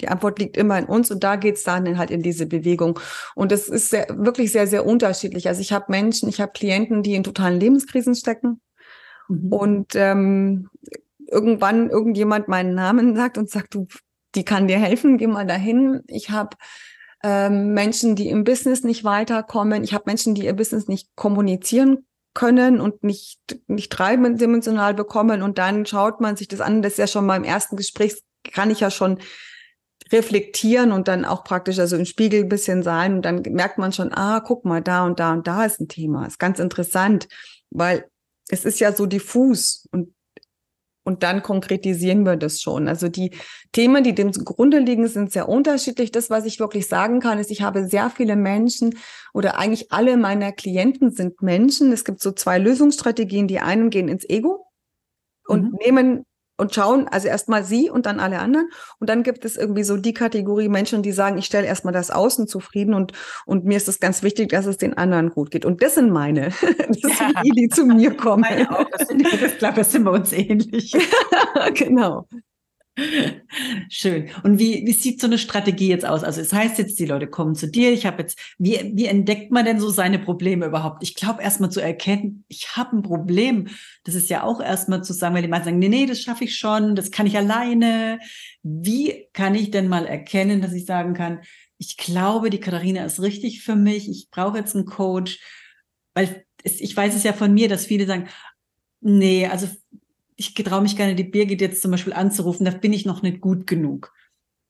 B: Die Antwort liegt immer in uns und da geht's dann halt in diese Bewegung. Und das ist sehr, wirklich sehr, sehr unterschiedlich. Also ich habe Menschen, ich habe Klienten, die in totalen Lebenskrisen stecken. Mhm. Und ähm, irgendwann irgendjemand meinen Namen sagt und sagt, du, die kann dir helfen, geh mal dahin. Ich habe ähm, Menschen, die im Business nicht weiterkommen. Ich habe Menschen, die ihr Business nicht kommunizieren können und nicht, nicht dreidimensional bekommen. Und dann schaut man sich das an. Das ist ja schon mal im ersten Gespräch, kann ich ja schon reflektieren und dann auch praktisch also im Spiegel ein bisschen sein und dann merkt man schon, ah, guck mal, da und da und da ist ein Thema. Ist ganz interessant, weil es ist ja so diffus und und dann konkretisieren wir das schon. Also die Themen, die dem zugrunde liegen, sind sehr unterschiedlich. Das, was ich wirklich sagen kann, ist, ich habe sehr viele Menschen oder eigentlich alle meiner Klienten sind Menschen. Es gibt so zwei Lösungsstrategien. Die einen gehen ins Ego und mhm. nehmen und schauen, also erstmal sie und dann alle anderen. Und dann gibt es irgendwie so die Kategorie Menschen, die sagen, ich stelle erstmal das Außen zufrieden und, und mir ist es ganz wichtig, dass es den anderen gut geht. Und das sind meine. Das sind die, die zu mir kommen. Meine
A: auch. Das, sind, das glaube ich, sind wir uns ähnlich.
B: genau.
A: Schön. Und wie, wie sieht so eine Strategie jetzt aus? Also es heißt jetzt, die Leute kommen zu dir. Ich habe jetzt, wie, wie entdeckt man denn so seine Probleme überhaupt? Ich glaube erstmal zu erkennen, ich habe ein Problem. Das ist ja auch erstmal zu sagen, weil die meisten sagen, nee, nee, das schaffe ich schon, das kann ich alleine. Wie kann ich denn mal erkennen, dass ich sagen kann, ich glaube, die Katharina ist richtig für mich, ich brauche jetzt einen Coach, weil es, ich weiß es ja von mir, dass viele sagen, nee, also ich traue mich gerne, die Birgit jetzt zum Beispiel anzurufen, da bin ich noch nicht gut genug.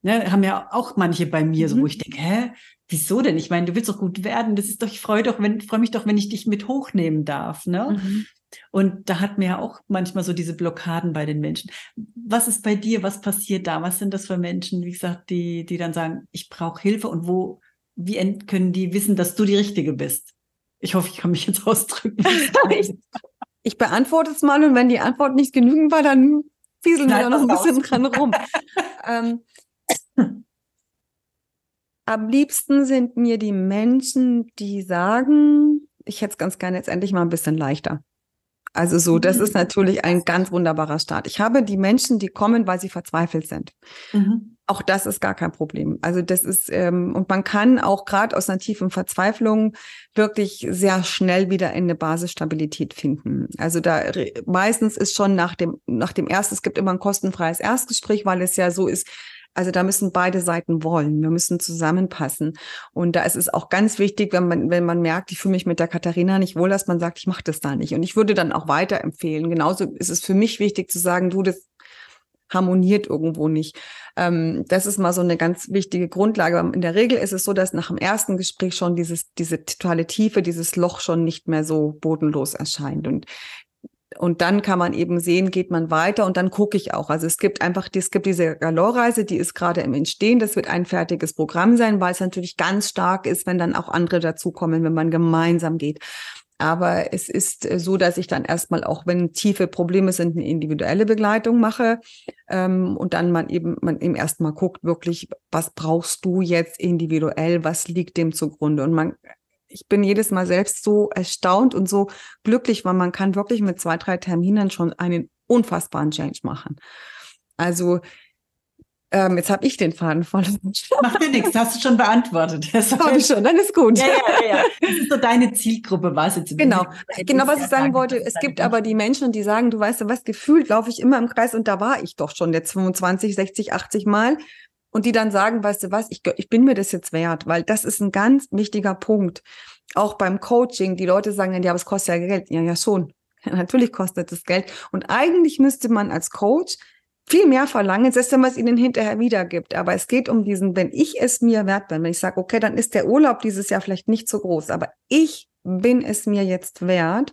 A: Ne, haben ja auch manche bei mir, mhm. so wo mhm. ich denke, hä, wieso denn? Ich meine, du willst doch gut werden. Das ist doch, ich freue doch, wenn, freue mich doch, wenn ich dich mit hochnehmen darf. Ne? Mhm. Und da hat mir ja auch manchmal so diese Blockaden bei den Menschen. Was ist bei dir? Was passiert da? Was sind das für Menschen, wie gesagt, die, die dann sagen, ich brauche Hilfe und wo, wie können die wissen, dass du die Richtige bist? Ich hoffe, ich kann mich jetzt ausdrücken.
B: Ich beantworte es mal und wenn die Antwort nicht genügend war, dann fieseln wir da noch ein bisschen aus. dran rum. ähm, am liebsten sind mir die Menschen, die sagen, ich hätte es ganz gerne jetzt endlich mal ein bisschen leichter. Also so, das mhm. ist natürlich ein ganz wunderbarer Start. Ich habe die Menschen, die kommen, weil sie verzweifelt sind. Mhm. Auch das ist gar kein Problem. Also das ist, ähm, und man kann auch gerade aus einer tiefen Verzweiflung wirklich sehr schnell wieder in eine Basisstabilität finden. Also da meistens ist schon nach dem, nach dem ersten, es gibt immer ein kostenfreies Erstgespräch, weil es ja so ist, also da müssen beide Seiten wollen. Wir müssen zusammenpassen. Und da ist es auch ganz wichtig, wenn man, wenn man merkt, ich fühle mich mit der Katharina nicht wohl, dass man sagt, ich mache das da nicht. Und ich würde dann auch weiterempfehlen. Genauso ist es für mich wichtig zu sagen, du, das harmoniert irgendwo nicht. Ähm, das ist mal so eine ganz wichtige Grundlage. In der Regel ist es so, dass nach dem ersten Gespräch schon dieses, diese totale Tiefe, dieses Loch schon nicht mehr so bodenlos erscheint. Und und dann kann man eben sehen, geht man weiter und dann gucke ich auch. Also es gibt einfach, es gibt diese Galore-Reise, die ist gerade im Entstehen. Das wird ein fertiges Programm sein, weil es natürlich ganz stark ist, wenn dann auch andere dazukommen, wenn man gemeinsam geht. Aber es ist äh, so, dass ich dann erstmal auch, wenn tiefe Probleme sind, eine individuelle Begleitung mache ähm, und dann man eben man eben erstmal guckt, wirklich, was brauchst du jetzt individuell, was liegt dem zugrunde? Und man ich bin jedes Mal selbst so erstaunt und so glücklich, weil man kann wirklich mit zwei, drei Terminen schon einen unfassbaren Change machen. Also ähm, jetzt habe ich den Faden voll.
A: Macht dir nichts, hast du schon beantwortet.
B: Das habe ich schon, dann ist gut.
A: Ja, ja, ja. Das ist so deine Zielgruppe, was jetzt.
B: Genau, genau, was ich sagen wollte. Es gibt aber die Menschen, die sagen, du weißt ja was, gefühlt laufe ich immer im Kreis und da war ich doch schon jetzt 25, 60, 80 Mal. und die dann sagen, weißt du was, ich, ich bin mir das jetzt wert, weil das ist ein ganz wichtiger Punkt. Auch beim Coaching, die Leute sagen dann, ja, aber es kostet ja Geld. Ja, ja, schon. Natürlich kostet es Geld. Und eigentlich müsste man als Coach viel mehr verlangen, selbst wenn man es ihnen hinterher wiedergibt. Aber es geht um diesen, wenn ich es mir wert bin, wenn ich sage, okay, dann ist der Urlaub dieses Jahr vielleicht nicht so groß, aber ich bin es mir jetzt wert.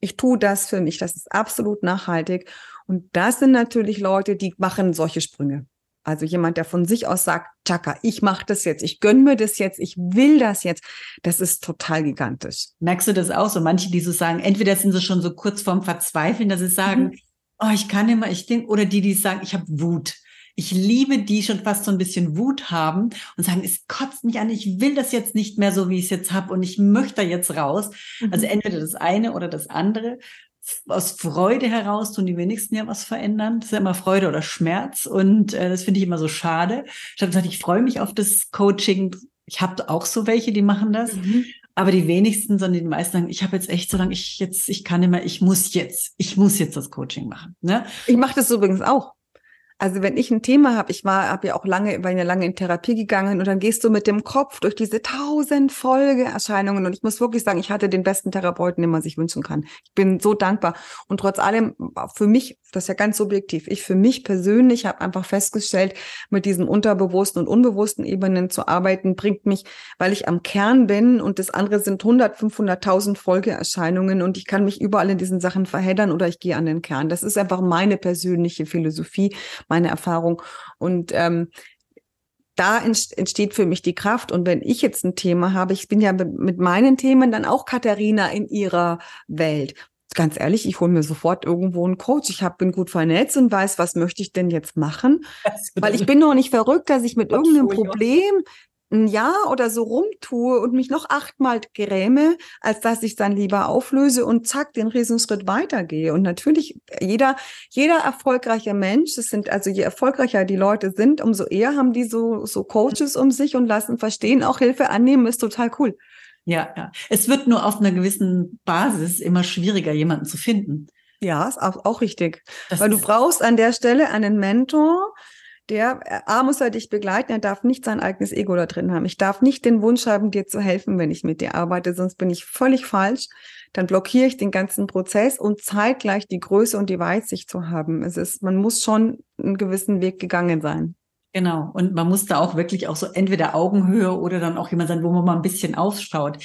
B: Ich tue das für mich. Das ist absolut nachhaltig. Und das sind natürlich Leute, die machen solche Sprünge. Also jemand, der von sich aus sagt, Chaka, ich mache das jetzt, ich gönn mir das jetzt, ich will das jetzt, das ist total gigantisch.
A: Merkst du das auch so? Manche, die so sagen, entweder sind sie schon so kurz vorm Verzweifeln, dass sie sagen, mhm. Oh, ich kann immer, ich denke, oder die, die sagen, ich habe Wut. Ich liebe die schon fast so ein bisschen Wut haben und sagen, es kotzt mich an, ich will das jetzt nicht mehr so, wie ich es jetzt habe und ich möchte da jetzt raus. Mhm. Also entweder das eine oder das andere aus Freude heraus tun die wenigsten ja was verändern. Das ist ja immer Freude oder Schmerz und äh, das finde ich immer so schade. Ich habe gesagt, ich freue mich auf das Coaching. Ich habe auch so welche, die machen das. Mhm. Aber die wenigsten, sondern die meisten sagen, ich habe jetzt echt so lange, ich jetzt, ich kann immer, ich muss jetzt, ich muss jetzt das Coaching machen. Ne?
B: Ich mache das übrigens auch. Also wenn ich ein Thema habe, ich war, habe ja auch lange, war ja lange in Therapie gegangen und dann gehst du mit dem Kopf durch diese tausend Folgeerscheinungen und ich muss wirklich sagen, ich hatte den besten Therapeuten, den man sich wünschen kann. Ich bin so dankbar und trotz allem für mich, das ist ja ganz subjektiv, ich für mich persönlich habe einfach festgestellt, mit diesen unterbewussten und unbewussten Ebenen zu arbeiten, bringt mich, weil ich am Kern bin und das andere sind 100, 500.000 Folgeerscheinungen und ich kann mich überall in diesen Sachen verheddern oder ich gehe an den Kern. Das ist einfach meine persönliche Philosophie meine Erfahrung. Und ähm, da entsteht für mich die Kraft. Und wenn ich jetzt ein Thema habe, ich bin ja mit meinen Themen dann auch Katharina in ihrer Welt. Ganz ehrlich, ich hole mir sofort irgendwo einen Coach. Ich hab, bin gut vernetzt und weiß, was möchte ich denn jetzt machen. Weil ich bin noch nicht verrückt, dass ich mit irgendeinem Problem ein Jahr oder so rumtue und mich noch achtmal gräme, als dass ich dann lieber auflöse und zack, den Riesenschritt weitergehe. Und natürlich, jeder, jeder erfolgreiche Mensch, es sind also je erfolgreicher die Leute sind, umso eher haben die so, so Coaches um sich und lassen verstehen, auch Hilfe annehmen ist total cool.
A: Ja, ja. Es wird nur auf einer gewissen Basis immer schwieriger, jemanden zu finden.
B: Ja, ist auch, auch richtig. Das Weil du brauchst an der Stelle einen Mentor, der äh, A muss er dich begleiten, er darf nicht sein eigenes Ego da drin haben. Ich darf nicht den Wunsch haben, dir zu helfen, wenn ich mit dir arbeite, sonst bin ich völlig falsch. Dann blockiere ich den ganzen Prozess und zeitgleich die Größe und die Weitsicht zu haben. Es ist, man muss schon einen gewissen Weg gegangen sein.
A: Genau. Und man muss da auch wirklich auch so entweder Augenhöhe oder dann auch jemand sein, wo man mal ein bisschen aufschaut.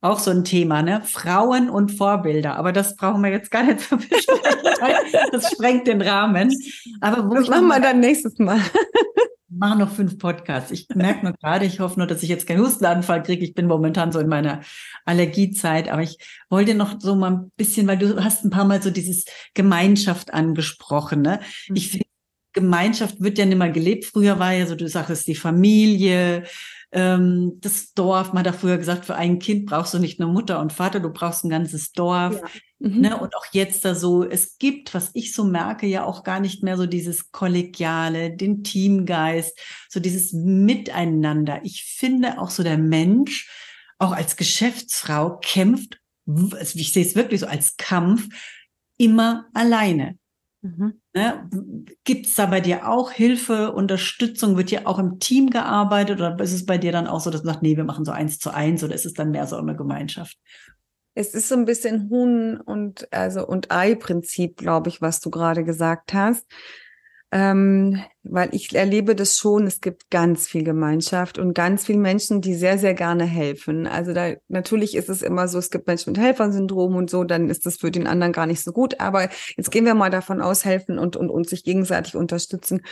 A: Auch so ein Thema, ne? Frauen und Vorbilder. Aber das brauchen wir jetzt gar nicht zu besprechen. Das sprengt den Rahmen. Aber
B: das machen wir dann nächstes Mal.
A: Machen noch fünf Podcasts. Ich merke nur gerade, ich hoffe nur, dass ich jetzt keinen Hustenanfall kriege. Ich bin momentan so in meiner Allergiezeit. Aber ich wollte noch so mal ein bisschen, weil du hast ein paar Mal so dieses Gemeinschaft angesprochen. Ne? Ich mhm. finde, Gemeinschaft wird ja nicht mehr gelebt. Früher war ja so, du sagst die Familie, ähm, das Dorf, man hat früher gesagt, für ein Kind brauchst du nicht nur Mutter und Vater, du brauchst ein ganzes Dorf. Ja. Mhm. Ne? Und auch jetzt da so, es gibt, was ich so merke, ja auch gar nicht mehr so dieses Kollegiale, den Teamgeist, so dieses Miteinander. Ich finde auch so der Mensch, auch als Geschäftsfrau, kämpft, also ich sehe es wirklich so als Kampf, immer alleine. Mhm. Ne? Gibt es da bei dir auch Hilfe, Unterstützung? Wird hier auch im Team gearbeitet oder ist es bei dir dann auch so, dass man sagt, nee, wir machen so eins zu eins oder ist es dann mehr so eine Gemeinschaft?
B: Es ist so ein bisschen Huhn und also und Ei-Prinzip, glaube ich, was du gerade gesagt hast ähm, weil ich erlebe das schon, es gibt ganz viel Gemeinschaft und ganz viele Menschen, die sehr, sehr gerne helfen. Also da natürlich ist es immer so, es gibt Menschen mit Helfersyndrom und so, dann ist das für den anderen gar nicht so gut. Aber jetzt gehen wir mal davon aus, helfen und, und, und sich gegenseitig unterstützen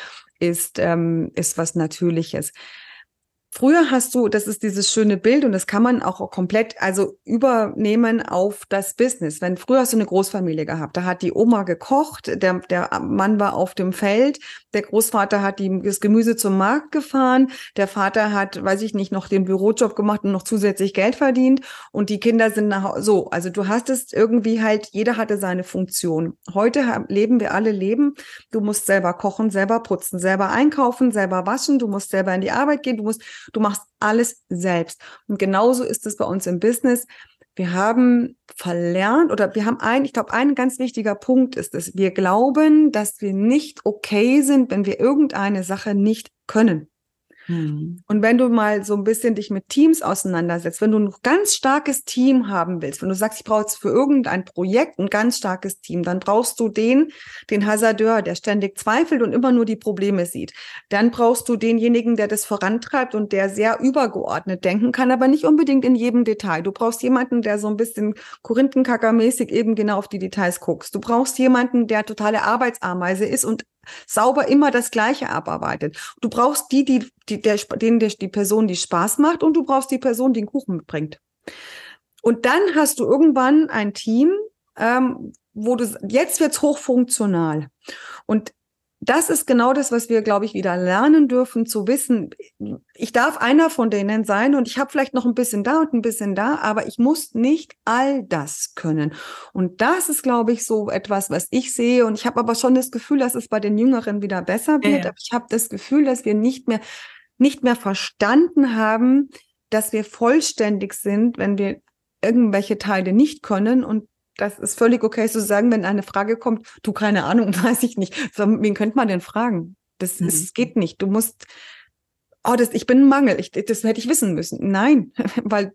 B: ist, ähm, ist was Natürliches. Früher hast du, das ist dieses schöne Bild und das kann man auch komplett, also übernehmen auf das Business. Wenn früher hast du eine Großfamilie gehabt, da hat die Oma gekocht, der, der Mann war auf dem Feld, der Großvater hat die, das Gemüse zum Markt gefahren, der Vater hat, weiß ich nicht, noch den Bürojob gemacht und noch zusätzlich Geld verdient und die Kinder sind nach, so, also du hast es irgendwie halt, jeder hatte seine Funktion. Heute leben wir alle Leben. Du musst selber kochen, selber putzen, selber einkaufen, selber waschen, du musst selber in die Arbeit gehen, du musst Du machst alles selbst. Und genauso ist es bei uns im Business. Wir haben verlernt oder wir haben ein, ich glaube, ein ganz wichtiger Punkt ist es. Wir glauben, dass wir nicht okay sind, wenn wir irgendeine Sache nicht können. Mhm. Und wenn du mal so ein bisschen dich mit Teams auseinandersetzt, wenn du ein ganz starkes Team haben willst, wenn du sagst, ich brauche für irgendein Projekt ein ganz starkes Team, dann brauchst du den, den Hasardeur, der ständig zweifelt und immer nur die Probleme sieht. Dann brauchst du denjenigen, der das vorantreibt und der sehr übergeordnet denken kann, aber nicht unbedingt in jedem Detail. Du brauchst jemanden, der so ein bisschen Korinthenkackermäßig eben genau auf die Details guckst. Du brauchst jemanden, der totale Arbeitsameise ist und sauber immer das Gleiche abarbeitet. Du brauchst die, die, die der, denen der, die Person, die Spaß macht und du brauchst die Person, die den Kuchen mitbringt. Und dann hast du irgendwann ein Team, ähm, wo du, jetzt wird's hochfunktional. Und das ist genau das, was wir, glaube ich, wieder lernen dürfen, zu wissen, ich darf einer von denen sein und ich habe vielleicht noch ein bisschen da und ein bisschen da, aber ich muss nicht all das können. Und das ist, glaube ich, so etwas, was ich sehe. Und ich habe aber schon das Gefühl, dass es bei den Jüngeren wieder besser wird. Ja, ja. Ich habe das Gefühl, dass wir nicht mehr, nicht mehr verstanden haben, dass wir vollständig sind, wenn wir irgendwelche Teile nicht können und das ist völlig okay zu sagen, wenn eine Frage kommt, du keine Ahnung, weiß ich nicht. So, wen könnte man denn fragen? Das mhm. ist, geht nicht. Du musst, oh, das, ich bin ein Mangel, ich, das hätte ich wissen müssen. Nein, weil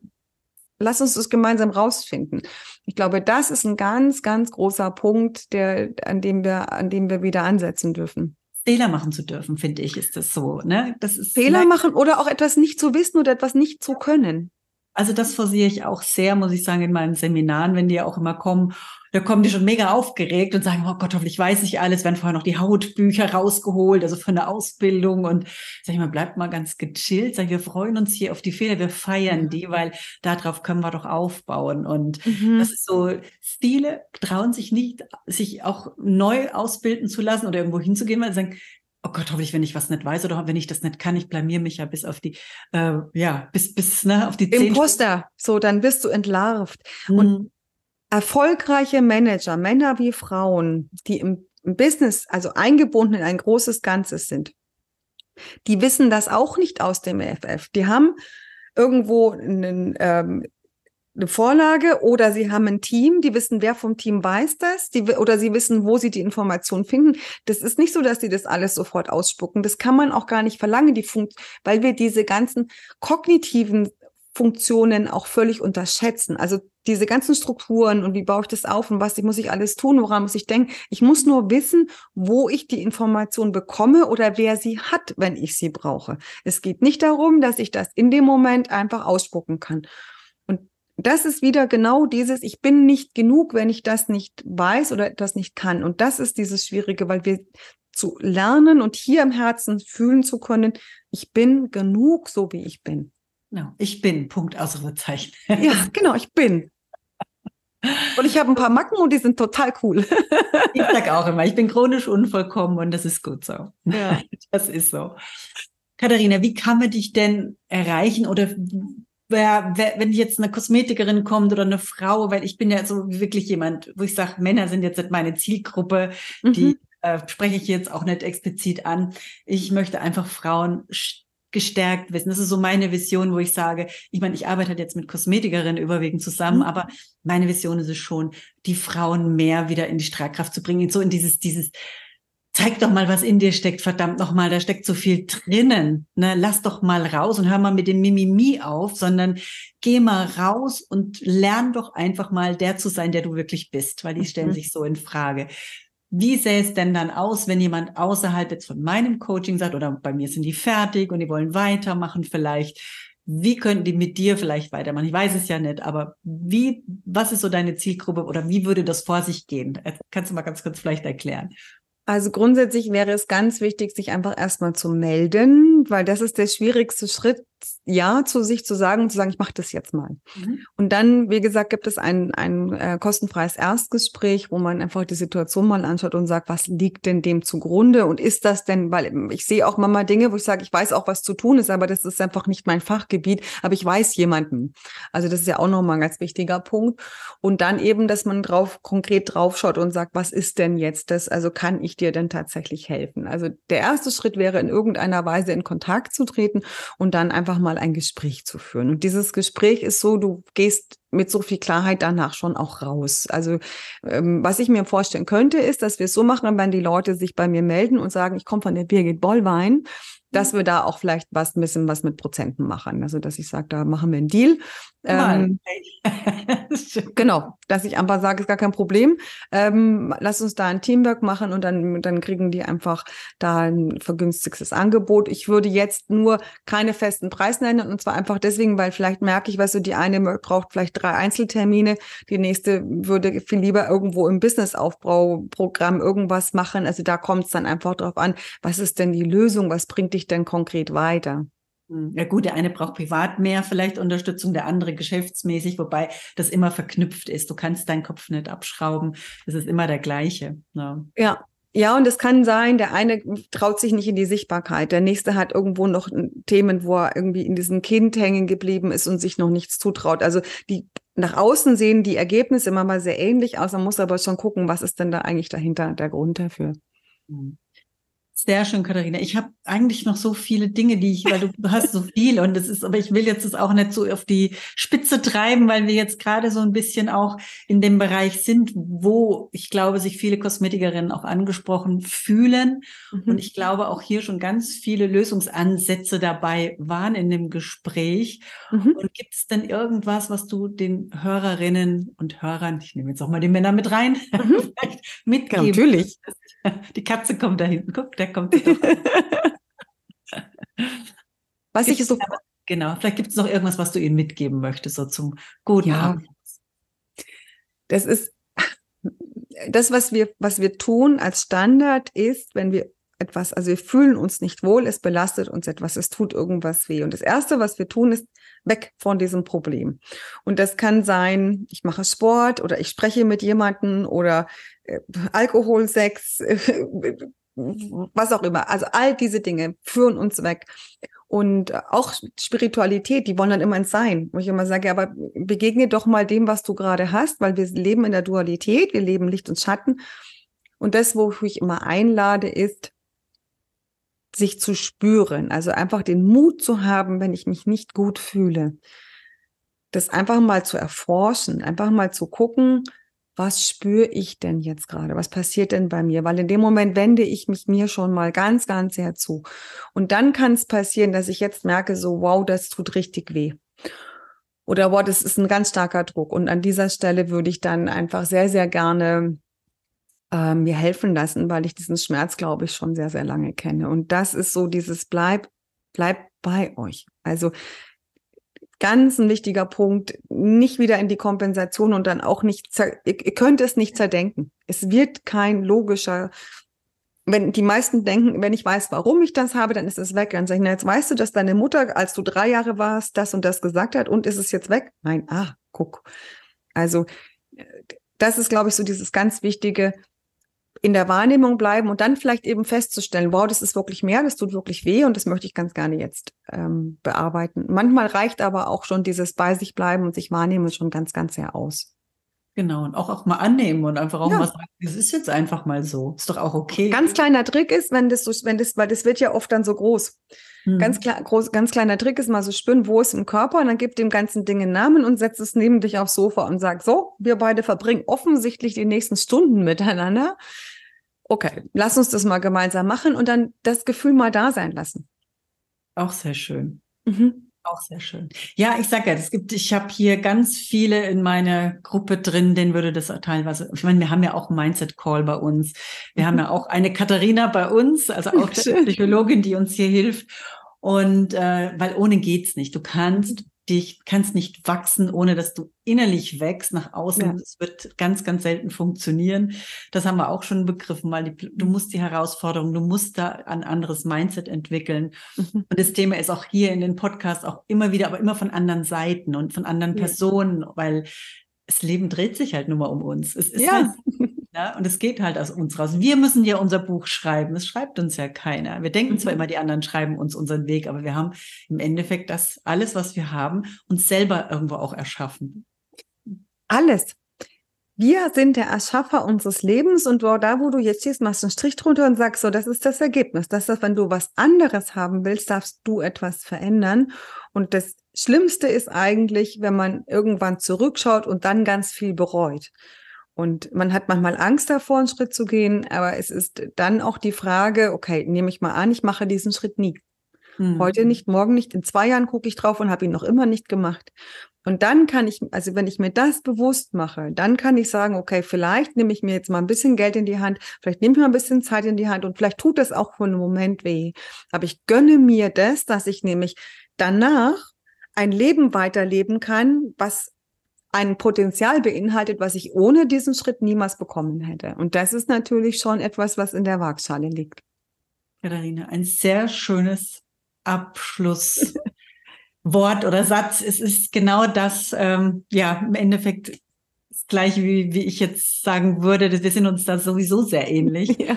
B: lass uns das gemeinsam rausfinden. Ich glaube, das ist ein ganz, ganz großer Punkt, der, an dem wir, an dem wir wieder ansetzen dürfen.
A: Fehler machen zu dürfen, finde ich, ist das so. Ne? Das ist
B: Fehler machen oder auch etwas nicht zu wissen oder etwas nicht zu können.
A: Also das forciere ich auch sehr, muss ich sagen, in meinen Seminaren, wenn die ja auch immer kommen. Da kommen die schon mega aufgeregt und sagen, oh Gott, hoffentlich weiß ich alles, werden vorher noch die Hautbücher rausgeholt, also von der Ausbildung. Und sag ich mal, bleibt mal ganz gechillt. Sag ich, wir freuen uns hier auf die Fehler, wir feiern die, weil darauf können wir doch aufbauen. Und mhm. das ist so, viele trauen sich nicht, sich auch neu ausbilden zu lassen oder irgendwo hinzugehen, weil sie sagen, oh Gott, hoffentlich, wenn ich was nicht weiß oder wenn ich das nicht kann, ich blamier mich ja bis auf die, äh, ja, bis, bis, ne, auf die
B: Zehn Imposter. So, dann wirst du entlarvt. Mhm. Und erfolgreiche Manager, Männer wie Frauen, die im, im Business, also eingebunden in ein großes Ganzes sind, die wissen das auch nicht aus dem EFF. Die haben irgendwo einen, ähm, eine Vorlage oder sie haben ein Team, die wissen, wer vom Team weiß das, die, oder sie wissen, wo sie die Information finden. Das ist nicht so, dass sie das alles sofort ausspucken. Das kann man auch gar nicht verlangen, die Funkt, weil wir diese ganzen kognitiven Funktionen auch völlig unterschätzen. Also diese ganzen Strukturen und wie baue ich das auf und was muss ich alles tun, woran muss ich denken. Ich muss nur wissen, wo ich die Information bekomme oder wer sie hat, wenn ich sie brauche. Es geht nicht darum, dass ich das in dem Moment einfach ausspucken kann das ist wieder genau dieses, ich bin nicht genug, wenn ich das nicht weiß oder das nicht kann. Und das ist dieses Schwierige, weil wir zu lernen und hier im Herzen fühlen zu können, ich bin genug, so wie ich bin.
A: Ja, ich bin, Punkt, Ausrufezeichen.
B: Ja, genau, ich bin. Und ich habe ein paar Macken und die sind total cool.
A: ich sage auch immer, ich bin chronisch unvollkommen und das ist gut so. Ja. Das ist so. Katharina, wie kann man dich denn erreichen oder wer, wer, wenn jetzt eine Kosmetikerin kommt oder eine Frau, weil ich bin ja so wirklich jemand, wo ich sage, Männer sind jetzt meine Zielgruppe, mhm. die äh, spreche ich jetzt auch nicht explizit an. Ich möchte einfach Frauen gestärkt wissen. Das ist so meine Vision, wo ich sage, ich meine, ich arbeite halt jetzt mit Kosmetikerinnen überwiegend zusammen, mhm. aber meine Vision ist es schon, die Frauen mehr wieder in die Strahlkraft zu bringen, so in dieses, dieses, zeig doch mal, was in dir steckt, verdammt noch mal, da steckt so viel drinnen. Ne? Lass doch mal raus und hör mal mit dem Mimimi auf, sondern geh mal raus und lern doch einfach mal der zu sein, der du wirklich bist, weil die stellen mhm. sich so in Frage. Wie sähe es denn dann aus, wenn jemand außerhalb jetzt von meinem Coaching sagt, oder bei mir sind die fertig und die wollen weitermachen vielleicht? Wie könnten die mit dir vielleicht weitermachen? Ich weiß es ja nicht, aber wie, was ist so deine Zielgruppe oder wie würde das vor sich gehen? Kannst du mal ganz kurz vielleicht erklären?
B: Also grundsätzlich wäre es ganz wichtig, sich einfach erstmal zu melden, weil das ist der schwierigste Schritt, ja zu sich zu sagen und zu sagen, ich mache das jetzt mal. Mhm. Und dann, wie gesagt, gibt es ein, ein äh, kostenfreies Erstgespräch, wo man einfach die Situation mal anschaut und sagt, was liegt denn dem zugrunde und ist das denn, weil ich sehe auch mal Dinge, wo ich sage, ich weiß auch, was zu tun ist, aber das ist einfach nicht mein Fachgebiet, aber ich weiß jemanden. Also das ist ja auch nochmal ein ganz wichtiger Punkt. Und dann eben, dass man drauf konkret draufschaut und sagt, was ist denn jetzt das? Also kann ich dir denn tatsächlich helfen? Also der erste Schritt wäre in irgendeiner Weise in Kontakt zu treten und dann einfach mal ein Gespräch zu führen. Und dieses Gespräch ist so, du gehst mit so viel Klarheit danach schon auch raus. Also ähm, was ich mir vorstellen könnte, ist, dass wir es so machen, wenn die Leute sich bei mir melden und sagen, ich komme von der Birgit Bollwein, dass mhm. wir da auch vielleicht was ein bisschen was mit Prozenten machen. Also dass ich sage, da machen wir einen Deal. Ähm, genau, dass ich einfach sage, ist gar kein Problem. Ähm, lass uns da ein Teamwork machen und dann, dann kriegen die einfach da ein vergünstigtes Angebot. Ich würde jetzt nur keine festen Preis nennen und zwar einfach deswegen, weil vielleicht merke ich, weißt du, die eine braucht vielleicht drei Einzeltermine, die nächste würde viel lieber irgendwo im Businessaufbauprogramm irgendwas machen. Also da kommt es dann einfach drauf an, was ist denn die Lösung, was bringt dich denn konkret weiter?
A: Hm. Ja gut, der eine braucht privat mehr vielleicht Unterstützung, der andere geschäftsmäßig, wobei das immer verknüpft ist. Du kannst deinen Kopf nicht abschrauben. Es ist immer der gleiche.
B: Ja. ja. Ja, und es kann sein, der eine traut sich nicht in die Sichtbarkeit, der nächste hat irgendwo noch Themen, wo er irgendwie in diesem Kind hängen geblieben ist und sich noch nichts zutraut. Also die nach außen sehen die Ergebnisse immer mal sehr ähnlich aus. Man muss aber schon gucken, was ist denn da eigentlich dahinter der Grund dafür.
A: Mhm. Sehr schön, Katharina. Ich habe eigentlich noch so viele Dinge, die ich, weil du, hast so viel und das ist, aber ich will jetzt das auch nicht so auf die Spitze treiben, weil wir jetzt gerade so ein bisschen auch in dem Bereich sind, wo ich glaube, sich viele Kosmetikerinnen auch angesprochen fühlen. Mhm. Und ich glaube auch hier schon ganz viele Lösungsansätze dabei waren in dem Gespräch. Mhm. Und gibt es denn irgendwas, was du den Hörerinnen und Hörern, ich nehme jetzt auch mal die Männer mit rein, mhm. mitgeben?
B: Ja, natürlich.
A: Die Katze kommt da hinten. Guck, der kommt. was ich so. Genau, vielleicht gibt es noch irgendwas, was du ihnen mitgeben möchtest, so zum guten ja. Abend.
B: Das ist das, was wir, was wir tun als Standard ist, wenn wir etwas, also wir fühlen uns nicht wohl, es belastet uns etwas, es tut irgendwas weh. Und das Erste, was wir tun, ist weg von diesem Problem. Und das kann sein, ich mache Sport oder ich spreche mit jemandem oder äh, Alkohol, Sex, äh, was auch immer. Also all diese Dinge führen uns weg. Und auch Spiritualität, die wollen dann immer ins Sein. Wo ich immer sage, aber begegne doch mal dem, was du gerade hast, weil wir leben in der Dualität, wir leben Licht und Schatten. Und das, wo ich immer einlade, ist, sich zu spüren. Also einfach den Mut zu haben, wenn ich mich nicht gut fühle. Das einfach mal zu erforschen, einfach mal zu gucken, was spüre ich denn jetzt gerade? Was passiert denn bei mir? Weil in dem Moment wende ich mich mir schon mal ganz, ganz sehr zu. Und dann kann es passieren, dass ich jetzt merke, so, wow, das tut richtig weh. Oder wow, das ist ein ganz starker Druck. Und an dieser Stelle würde ich dann einfach sehr, sehr gerne äh, mir helfen lassen, weil ich diesen Schmerz, glaube ich, schon sehr, sehr lange kenne. Und das ist so dieses Bleib, bleib bei euch. Also ganz ein wichtiger Punkt, nicht wieder in die Kompensation und dann auch nicht, ihr könnt es nicht zerdenken. Es wird kein logischer, wenn die meisten denken, wenn ich weiß, warum ich das habe, dann ist es weg. Dann sage ich, na, jetzt weißt du, dass deine Mutter, als du drei Jahre warst, das und das gesagt hat und ist es jetzt weg? Nein, ah, guck. Also, das ist, glaube ich, so dieses ganz wichtige, in der Wahrnehmung bleiben und dann vielleicht eben festzustellen, wow, das ist wirklich mehr, das tut wirklich weh und das möchte ich ganz gerne jetzt ähm, bearbeiten. Manchmal reicht aber auch schon dieses bei sich bleiben und sich wahrnehmen schon ganz, ganz sehr aus.
A: Genau, und auch, auch mal annehmen und einfach auch ja. mal sagen, es ist jetzt einfach mal so. Ist doch auch okay.
B: Ganz kleiner Trick ist, wenn das so, wenn das, weil das wird ja oft dann so groß. Ganz, klar, groß, ganz kleiner Trick ist mal so spüren, wo ist im Körper und dann gib dem ganzen Ding einen Namen und setz es neben dich aufs Sofa und sag, so, wir beide verbringen offensichtlich die nächsten Stunden miteinander okay, lass uns das mal gemeinsam machen und dann das Gefühl mal da sein lassen.
A: Auch sehr schön. Mhm. Auch sehr schön. Ja, ich sage ja, es gibt, ich habe hier ganz viele in meiner Gruppe drin, denen würde das teilweise, ich meine, wir haben ja auch Mindset Call bei uns. Wir mhm. haben ja auch eine Katharina bei uns, also auch Psychologin, die uns hier hilft. Und äh, weil ohne geht's nicht. Du kannst dich kannst nicht wachsen, ohne dass du innerlich wächst nach außen. Ja. Das wird ganz, ganz selten funktionieren. Das haben wir auch schon begriffen, weil die, du musst die Herausforderung, du musst da ein anderes Mindset entwickeln. Mhm. Und das Thema ist auch hier in den Podcasts auch immer wieder, aber immer von anderen Seiten und von anderen ja. Personen, weil das Leben dreht sich halt nur mal um uns. Es ist ja. halt, ja, und es geht halt aus uns raus. Wir müssen ja unser Buch schreiben. Es schreibt uns ja keiner. Wir denken mhm. zwar immer, die anderen schreiben uns unseren Weg, aber wir haben im Endeffekt das alles, was wir haben, uns selber irgendwo auch erschaffen.
B: Alles. wir sind der Erschaffer unseres Lebens und da, wo du jetzt stehst, machst du einen Strich drunter und sagst so, das ist das Ergebnis. Das ist, wenn du was anderes haben willst, darfst du etwas verändern. Und das Schlimmste ist eigentlich, wenn man irgendwann zurückschaut und dann ganz viel bereut. Und man hat manchmal Angst davor, einen Schritt zu gehen, aber es ist dann auch die Frage, okay, nehme ich mal an, ich mache diesen Schritt nie. Mhm. Heute nicht, morgen nicht, in zwei Jahren gucke ich drauf und habe ihn noch immer nicht gemacht. Und dann kann ich, also wenn ich mir das bewusst mache, dann kann ich sagen, okay, vielleicht nehme ich mir jetzt mal ein bisschen Geld in die Hand, vielleicht nehme ich mal ein bisschen Zeit in die Hand und vielleicht tut das auch für einen Moment weh. Aber ich gönne mir das, dass ich nämlich danach ein Leben weiterleben kann, was ein Potenzial beinhaltet, was ich ohne diesen Schritt niemals bekommen hätte. Und das ist natürlich schon etwas, was in der Waagschale liegt.
A: Katharina, ein sehr schönes Abschlusswort oder Satz. Es ist genau das, ähm, ja, im Endeffekt das gleiche, wie, wie ich jetzt sagen würde, wir sind uns da sowieso sehr ähnlich. Ja.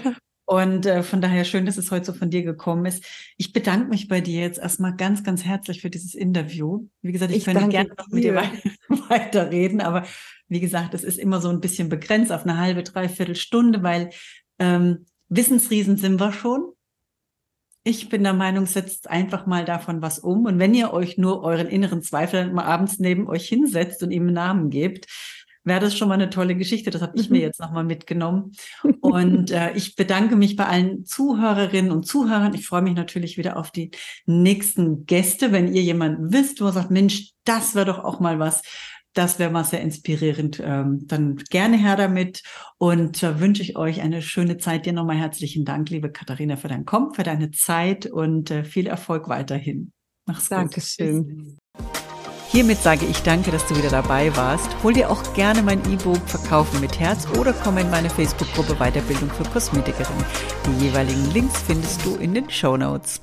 A: Und äh, von daher schön, dass es heute so von dir gekommen ist. Ich bedanke mich bei dir jetzt erstmal ganz, ganz herzlich für dieses Interview. Wie gesagt, ich, ich könnte gerne noch mit dir weiterreden, aber wie gesagt, es ist immer so ein bisschen begrenzt auf eine halbe, dreiviertel Stunde, weil ähm, Wissensriesen sind wir schon. Ich bin der Meinung, setzt einfach mal davon was um. Und wenn ihr euch nur euren inneren Zweifel mal abends neben euch hinsetzt und ihm einen Namen gebt, wäre das schon mal eine tolle Geschichte. Das habe ich mir mhm. jetzt nochmal mitgenommen. Und äh, ich bedanke mich bei allen Zuhörerinnen und Zuhörern. Ich freue mich natürlich wieder auf die nächsten Gäste. Wenn ihr jemanden wisst, wo ihr sagt, Mensch, das wäre doch auch mal was. Das wäre mal sehr inspirierend. Ähm, dann gerne her damit und äh, wünsche ich euch eine schöne Zeit. Dir nochmal herzlichen Dank, liebe Katharina, für dein Kommen, für deine Zeit und äh, viel Erfolg weiterhin.
B: Mach's Dankeschön. gut. Dankeschön.
A: Hiermit sage ich danke, dass du wieder dabei warst. Hol dir auch gerne mein E-Book Verkaufen mit Herz oder komm in meine Facebook-Gruppe Weiterbildung für Kosmetikerin. Die jeweiligen Links findest du in den Show Notes.